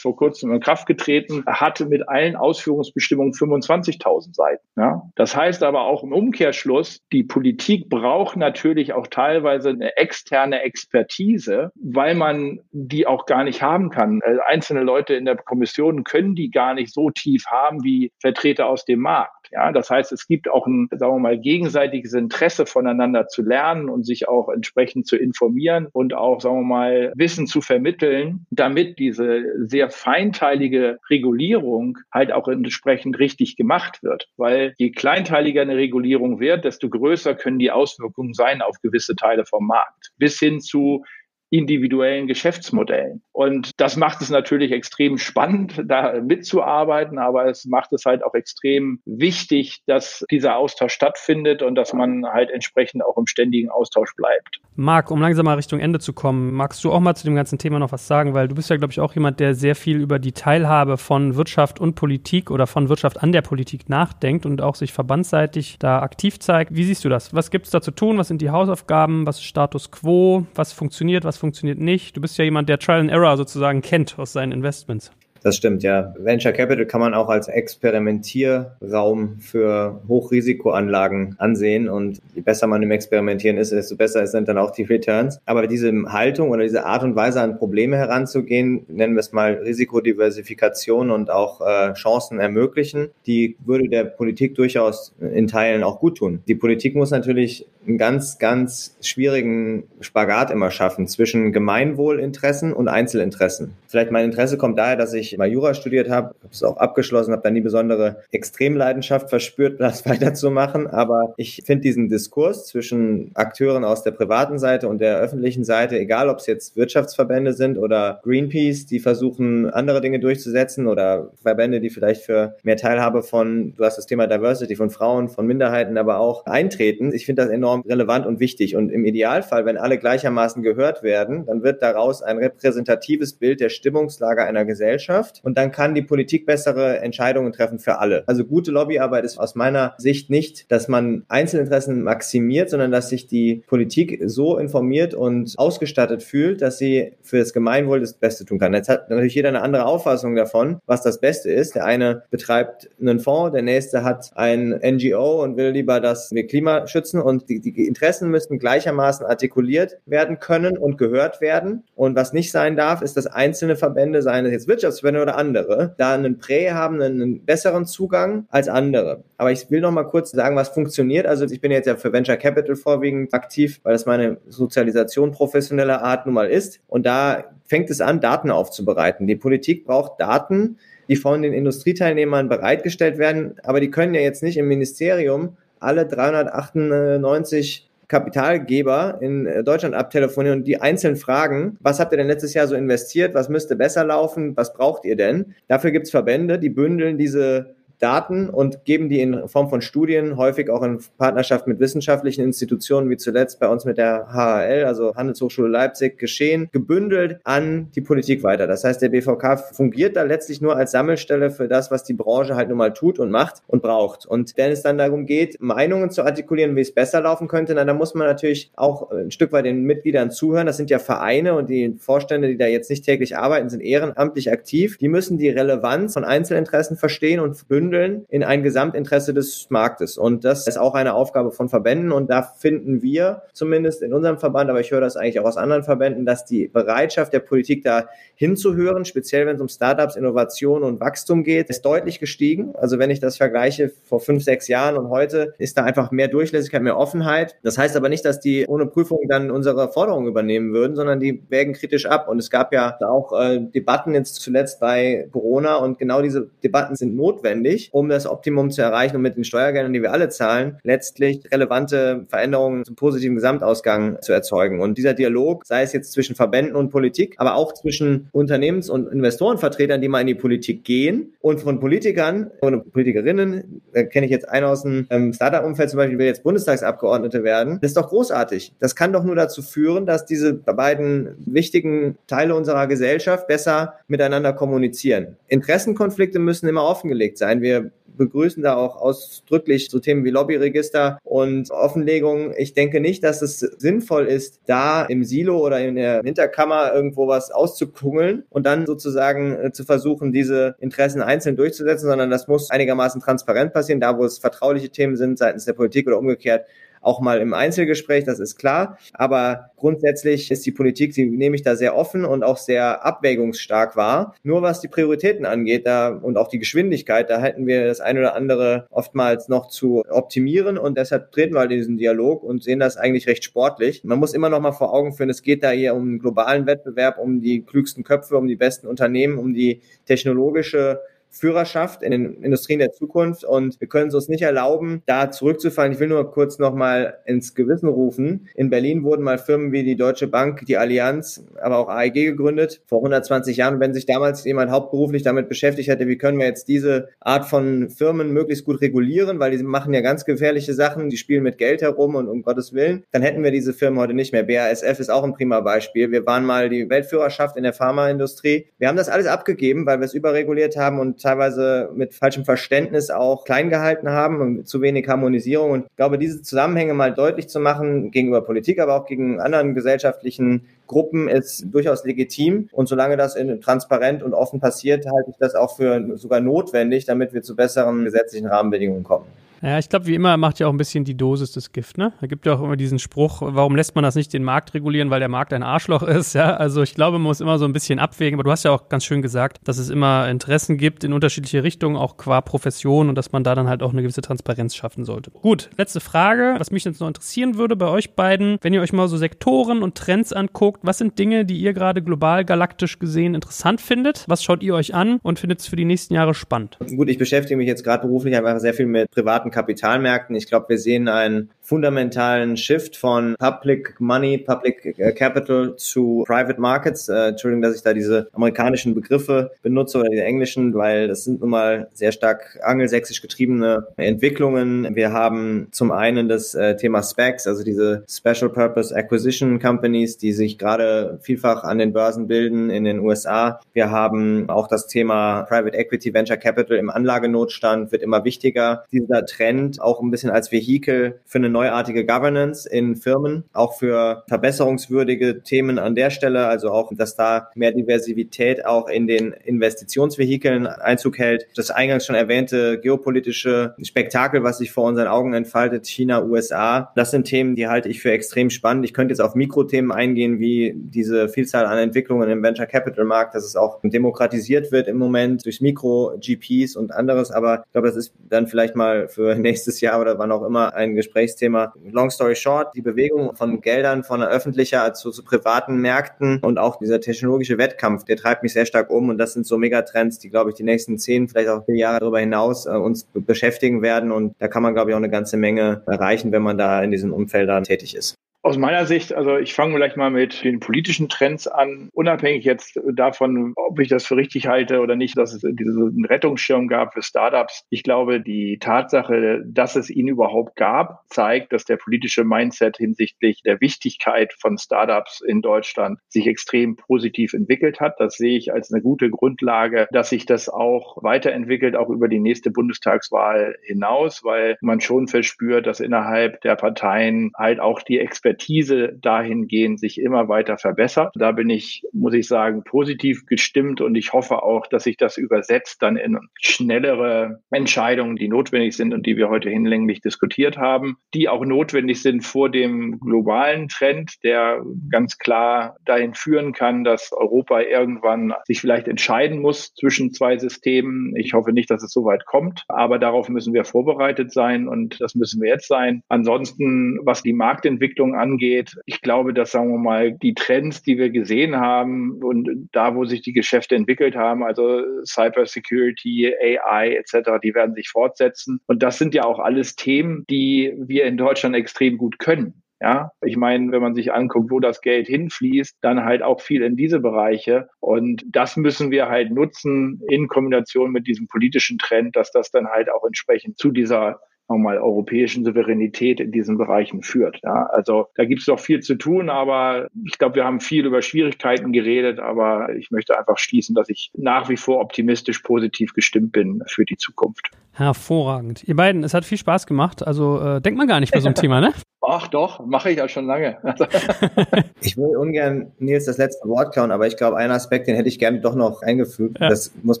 vor kurzem in Kraft getreten, hatte mit allen Ausführungsbestimmungen 25.000 Seiten. Ja? Das heißt aber auch im Umkehrschluss, die Politik braucht natürlich auch teilweise eine externe Expertise, weil man die auch gar nicht haben kann. Also einzelne Leute in der Kommission können die gar nicht so tief haben wie Vertreter aus dem Markt. Ja, das heißt, es gibt auch ein, sagen wir mal, gegenseitiges Interesse voneinander zu lernen und sich auch entsprechend zu informieren und auch, sagen wir mal, Wissen zu vermitteln, damit diese sehr feinteilige Regulierung halt auch entsprechend richtig gemacht wird. Weil je kleinteiliger eine Regulierung wird, desto größer können die Auswirkungen sein auf gewisse Teile vom Markt. Bis hin zu individuellen Geschäftsmodellen. Und das macht es natürlich extrem spannend, da mitzuarbeiten, aber es macht es halt auch extrem wichtig, dass dieser Austausch stattfindet und dass man halt entsprechend auch im ständigen Austausch bleibt. Marc, um langsam mal Richtung Ende zu kommen, magst du auch mal zu dem ganzen Thema noch was sagen? Weil du bist ja, glaube ich, auch jemand, der sehr viel über die Teilhabe von Wirtschaft und Politik oder von Wirtschaft an der Politik nachdenkt und auch sich verbandsseitig da aktiv zeigt. Wie siehst du das? Was gibt es da zu tun? Was sind die Hausaufgaben? Was ist Status quo? Was funktioniert? Was funktioniert nicht. Du bist ja jemand, der Trial and Error sozusagen kennt aus seinen Investments. Das stimmt, ja. Venture Capital kann man auch als Experimentierraum für Hochrisikoanlagen ansehen und je besser man im Experimentieren ist, desto besser sind dann auch die Returns. Aber diese Haltung oder diese Art und Weise an Probleme heranzugehen, nennen wir es mal Risikodiversifikation und auch äh, Chancen ermöglichen, die würde der Politik durchaus in Teilen auch gut tun. Die Politik muss natürlich einen ganz, ganz schwierigen Spagat immer schaffen zwischen Gemeinwohlinteressen und Einzelinteressen. Vielleicht mein Interesse kommt daher, dass ich mal Jura studiert habe, habe es auch abgeschlossen, habe da nie besondere Extremleidenschaft verspürt, das weiterzumachen. Aber ich finde diesen Diskurs zwischen Akteuren aus der privaten Seite und der öffentlichen Seite, egal ob es jetzt Wirtschaftsverbände sind oder Greenpeace, die versuchen, andere Dinge durchzusetzen oder Verbände, die vielleicht für mehr Teilhabe von, du hast das Thema Diversity, von Frauen, von Minderheiten, aber auch eintreten. Ich finde das enorm relevant und wichtig. Und im Idealfall, wenn alle gleichermaßen gehört werden, dann wird daraus ein repräsentatives Bild der Stimmungslage einer Gesellschaft Gesellschaft und dann kann die Politik bessere Entscheidungen treffen für alle. Also gute Lobbyarbeit ist aus meiner Sicht nicht, dass man Einzelinteressen maximiert, sondern dass sich die Politik so informiert und ausgestattet fühlt, dass sie für das Gemeinwohl das Beste tun kann. Jetzt hat natürlich jeder eine andere Auffassung davon, was das Beste ist. Der eine betreibt einen Fonds, der nächste hat ein NGO und will lieber, dass wir Klima schützen und die, die Interessen müssten gleichermaßen artikuliert werden können und gehört werden. Und was nicht sein darf, ist, dass einzelne Verbände, seien es jetzt Wirtschaftsverbände, Sven oder andere, da einen Prä haben, einen besseren Zugang als andere. Aber ich will noch mal kurz sagen, was funktioniert. Also ich bin jetzt ja für Venture Capital vorwiegend aktiv, weil das meine Sozialisation professioneller Art nun mal ist. Und da fängt es an, Daten aufzubereiten. Die Politik braucht Daten, die von den Industrieteilnehmern bereitgestellt werden. Aber die können ja jetzt nicht im Ministerium alle 398 Kapitalgeber in äh, Deutschland abtelefonieren und die einzeln fragen, was habt ihr denn letztes Jahr so investiert, was müsste besser laufen, was braucht ihr denn? Dafür gibt es Verbände, die bündeln diese Daten und geben die in Form von Studien, häufig auch in Partnerschaft mit wissenschaftlichen Institutionen, wie zuletzt bei uns mit der HHL, also Handelshochschule Leipzig, geschehen, gebündelt an die Politik weiter. Das heißt, der BVK fungiert da letztlich nur als Sammelstelle für das, was die Branche halt nun mal tut und macht und braucht. Und wenn es dann darum geht, Meinungen zu artikulieren, wie es besser laufen könnte, dann muss man natürlich auch ein Stück weit den Mitgliedern zuhören. Das sind ja Vereine und die Vorstände, die da jetzt nicht täglich arbeiten, sind ehrenamtlich aktiv. Die müssen die Relevanz von Einzelinteressen verstehen und bündeln bündeln in ein Gesamtinteresse des Marktes. Und das ist auch eine Aufgabe von Verbänden. Und da finden wir zumindest in unserem Verband, aber ich höre das eigentlich auch aus anderen Verbänden, dass die Bereitschaft der Politik da hinzuhören, speziell wenn es um Startups, Innovation und Wachstum geht, ist deutlich gestiegen. Also wenn ich das vergleiche vor fünf, sechs Jahren und heute, ist da einfach mehr Durchlässigkeit, mehr Offenheit. Das heißt aber nicht, dass die ohne Prüfung dann unsere Forderungen übernehmen würden, sondern die wägen kritisch ab. Und es gab ja auch äh, Debatten jetzt zuletzt bei Corona und genau diese Debatten sind notwendig notwendig, um das Optimum zu erreichen und mit den Steuergeldern, die wir alle zahlen, letztlich relevante Veränderungen zum positiven Gesamtausgang zu erzeugen. Und dieser Dialog, sei es jetzt zwischen Verbänden und Politik, aber auch zwischen Unternehmens- und Investorenvertretern, die mal in die Politik gehen und von Politikern und Politikerinnen, da kenne ich jetzt einen aus dem ähm, Startup-Umfeld zum Beispiel, will jetzt Bundestagsabgeordnete werden, das ist doch großartig. Das kann doch nur dazu führen, dass diese beiden wichtigen Teile unserer Gesellschaft besser miteinander kommunizieren. Interessenkonflikte müssen immer offengelegt sein. Wir wir begrüßen da auch ausdrücklich so Themen wie Lobbyregister und Offenlegung. Ich denke nicht, dass es sinnvoll ist, da im Silo oder in der Hinterkammer irgendwo was auszukungeln und dann sozusagen äh, zu versuchen, diese Interessen einzeln durchzusetzen, sondern das muss einigermaßen transparent passieren, da wo es vertrauliche Themen sind seitens der Politik oder umgekehrt auch mal im Einzelgespräch, das ist klar. Aber grundsätzlich ist die Politik, die nehme ich da sehr offen und auch sehr abwägungsstark wahr. Nur was die Prioritäten angeht da und auch die Geschwindigkeit, da hätten wir das eine oder andere oftmals noch zu optimieren und deshalb treten wir halt in diesen Dialog und sehen das eigentlich recht sportlich. Man muss immer noch mal vor Augen führen, es geht da hier um einen globalen Wettbewerb, um die klügsten Köpfe, um die besten Unternehmen, um die technologische Führerschaft in den Industrien der Zukunft und wir können es uns nicht erlauben, da zurückzufallen. Ich will nur kurz nochmal ins Gewissen rufen. In Berlin wurden mal Firmen wie die Deutsche Bank, die Allianz, aber auch AEG gegründet vor 120 Jahren. wenn sich damals jemand hauptberuflich damit beschäftigt hätte, wie können wir jetzt diese Art von Firmen möglichst gut regulieren, weil die machen ja ganz gefährliche Sachen, die spielen mit Geld herum und um Gottes Willen, dann hätten wir diese Firmen heute nicht mehr. BASF ist auch ein prima Beispiel. Wir waren mal die Weltführerschaft in der Pharmaindustrie. Wir haben das alles abgegeben, weil wir es überreguliert haben und teilweise mit falschem Verständnis auch klein gehalten haben und zu wenig Harmonisierung. Und ich glaube, diese Zusammenhänge mal deutlich zu machen gegenüber Politik, aber auch gegen anderen gesellschaftlichen Gruppen ist durchaus legitim. Und solange das in, transparent und offen passiert, halte ich das auch für sogar notwendig, damit wir zu besseren gesetzlichen Rahmenbedingungen kommen. Ja, ich glaube, wie immer macht ja auch ein bisschen die Dosis das Gift, ne? Da gibt ja auch immer diesen Spruch, warum lässt man das nicht den Markt regulieren, weil der Markt ein Arschloch ist, ja? Also ich glaube, man muss immer so ein bisschen abwägen, aber du hast ja auch ganz schön gesagt, dass es immer Interessen gibt in unterschiedliche Richtungen, auch qua Profession und dass man da dann halt auch eine gewisse Transparenz schaffen sollte. Gut, letzte Frage, was mich jetzt noch interessieren würde bei euch beiden, wenn ihr euch mal so Sektoren und Trends anguckt, was sind Dinge, die ihr gerade global galaktisch gesehen interessant findet? Was schaut ihr euch an und findet es für die nächsten Jahre spannend? Gut, ich beschäftige mich jetzt gerade beruflich einfach sehr viel mit privaten Kapitalmärkten. Ich glaube, wir sehen einen fundamentalen Shift von Public Money, Public äh, Capital zu Private Markets. Äh, Entschuldigung, dass ich da diese amerikanischen Begriffe benutze oder die englischen, weil das sind nun mal sehr stark angelsächsisch getriebene Entwicklungen. Wir haben zum einen das äh, Thema Specs, also diese Special Purpose Acquisition Companies, die sich gerade vielfach an den Börsen bilden in den USA. Wir haben auch das Thema Private Equity Venture Capital im Anlagenotstand wird immer wichtiger. Dieser Trend auch ein bisschen als Vehikel für eine neuartige Governance in Firmen, auch für verbesserungswürdige Themen an der Stelle, also auch, dass da mehr Diversität auch in den Investitionsvehikeln Einzug hält. Das eingangs schon erwähnte geopolitische Spektakel, was sich vor unseren Augen entfaltet, China, USA, das sind Themen, die halte ich für extrem spannend. Ich könnte jetzt auf Mikrothemen eingehen, wie diese Vielzahl an Entwicklungen im Venture Capital Markt, dass es auch demokratisiert wird im Moment durch Mikro-GPs und anderes, aber ich glaube, das ist dann vielleicht mal für nächstes Jahr oder wann auch immer ein Gesprächsthema Thema. Long story short, die Bewegung von Geldern von öffentlicher zu, zu privaten Märkten und auch dieser technologische Wettkampf, der treibt mich sehr stark um und das sind so Megatrends, die, glaube ich, die nächsten zehn, vielleicht auch vier Jahre darüber hinaus äh, uns beschäftigen werden und da kann man, glaube ich, auch eine ganze Menge erreichen, wenn man da in diesen Umfeldern tätig ist. Aus meiner Sicht, also ich fange gleich mal mit den politischen Trends an, unabhängig jetzt davon, ob ich das für richtig halte oder nicht, dass es diesen Rettungsschirm gab für Startups. Ich glaube, die Tatsache, dass es ihn überhaupt gab, zeigt, dass der politische Mindset hinsichtlich der Wichtigkeit von Startups in Deutschland sich extrem positiv entwickelt hat. Das sehe ich als eine gute Grundlage, dass sich das auch weiterentwickelt, auch über die nächste Bundestagswahl hinaus, weil man schon verspürt, dass innerhalb der Parteien halt auch die Expertise Expertise dahingehend sich immer weiter verbessert. Da bin ich, muss ich sagen, positiv gestimmt und ich hoffe auch, dass sich das übersetzt dann in schnellere Entscheidungen, die notwendig sind und die wir heute hinlänglich diskutiert haben, die auch notwendig sind vor dem globalen Trend, der ganz klar dahin führen kann, dass Europa irgendwann sich vielleicht entscheiden muss zwischen zwei Systemen. Ich hoffe nicht, dass es so weit kommt, aber darauf müssen wir vorbereitet sein und das müssen wir jetzt sein. Ansonsten, was die Marktentwicklung angeht. Ich glaube, dass, sagen wir mal, die Trends, die wir gesehen haben und da, wo sich die Geschäfte entwickelt haben, also Cybersecurity, AI etc., die werden sich fortsetzen. Und das sind ja auch alles Themen, die wir in Deutschland extrem gut können. Ja, ich meine, wenn man sich anguckt, wo das Geld hinfließt, dann halt auch viel in diese Bereiche. Und das müssen wir halt nutzen in Kombination mit diesem politischen Trend, dass das dann halt auch entsprechend zu dieser mal europäischen Souveränität in diesen Bereichen führt. Ja, also da gibt es noch viel zu tun, aber ich glaube, wir haben viel über Schwierigkeiten geredet, aber ich möchte einfach schließen, dass ich nach wie vor optimistisch positiv gestimmt bin für die Zukunft. Hervorragend. Ihr beiden, es hat viel Spaß gemacht. Also äh, denkt man gar nicht bei so einem Thema, ne? Ach doch, mache ich ja schon lange. ich will ungern Nils das letzte Wort klauen, aber ich glaube, einen Aspekt, den hätte ich gerne doch noch eingefügt. Ja. Das muss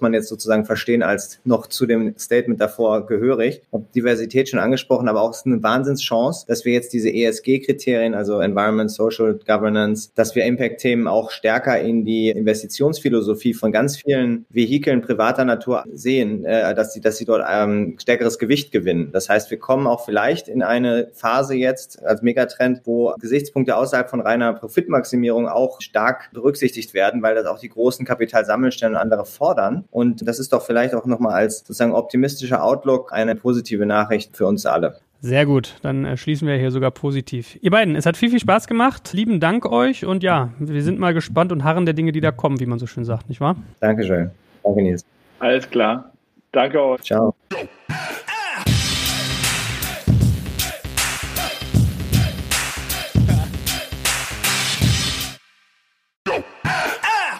man jetzt sozusagen verstehen als noch zu dem Statement davor gehörig. Ich habe Diversität schon angesprochen, aber auch es ist eine Wahnsinnschance, dass wir jetzt diese ESG-Kriterien, also Environment, Social Governance, dass wir Impact-Themen auch stärker in die Investitionsphilosophie von ganz vielen Vehikeln privater Natur sehen, äh, dass sie, dass sie dort ähm, stärkeres Gewicht gewinnen. Das heißt, wir kommen auch vielleicht in eine Phase jetzt, als Megatrend, wo Gesichtspunkte außerhalb von reiner Profitmaximierung auch stark berücksichtigt werden, weil das auch die großen Kapitalsammelstellen und andere fordern. Und das ist doch vielleicht auch nochmal als sozusagen optimistischer Outlook eine positive Nachricht für uns alle. Sehr gut, dann äh, schließen wir hier sogar positiv. Ihr beiden, es hat viel, viel Spaß gemacht. Lieben Dank euch und ja, wir sind mal gespannt und harren der Dinge, die da kommen, wie man so schön sagt, nicht wahr? Dankeschön. Danke, Nils. Alles klar. Danke euch. Ciao.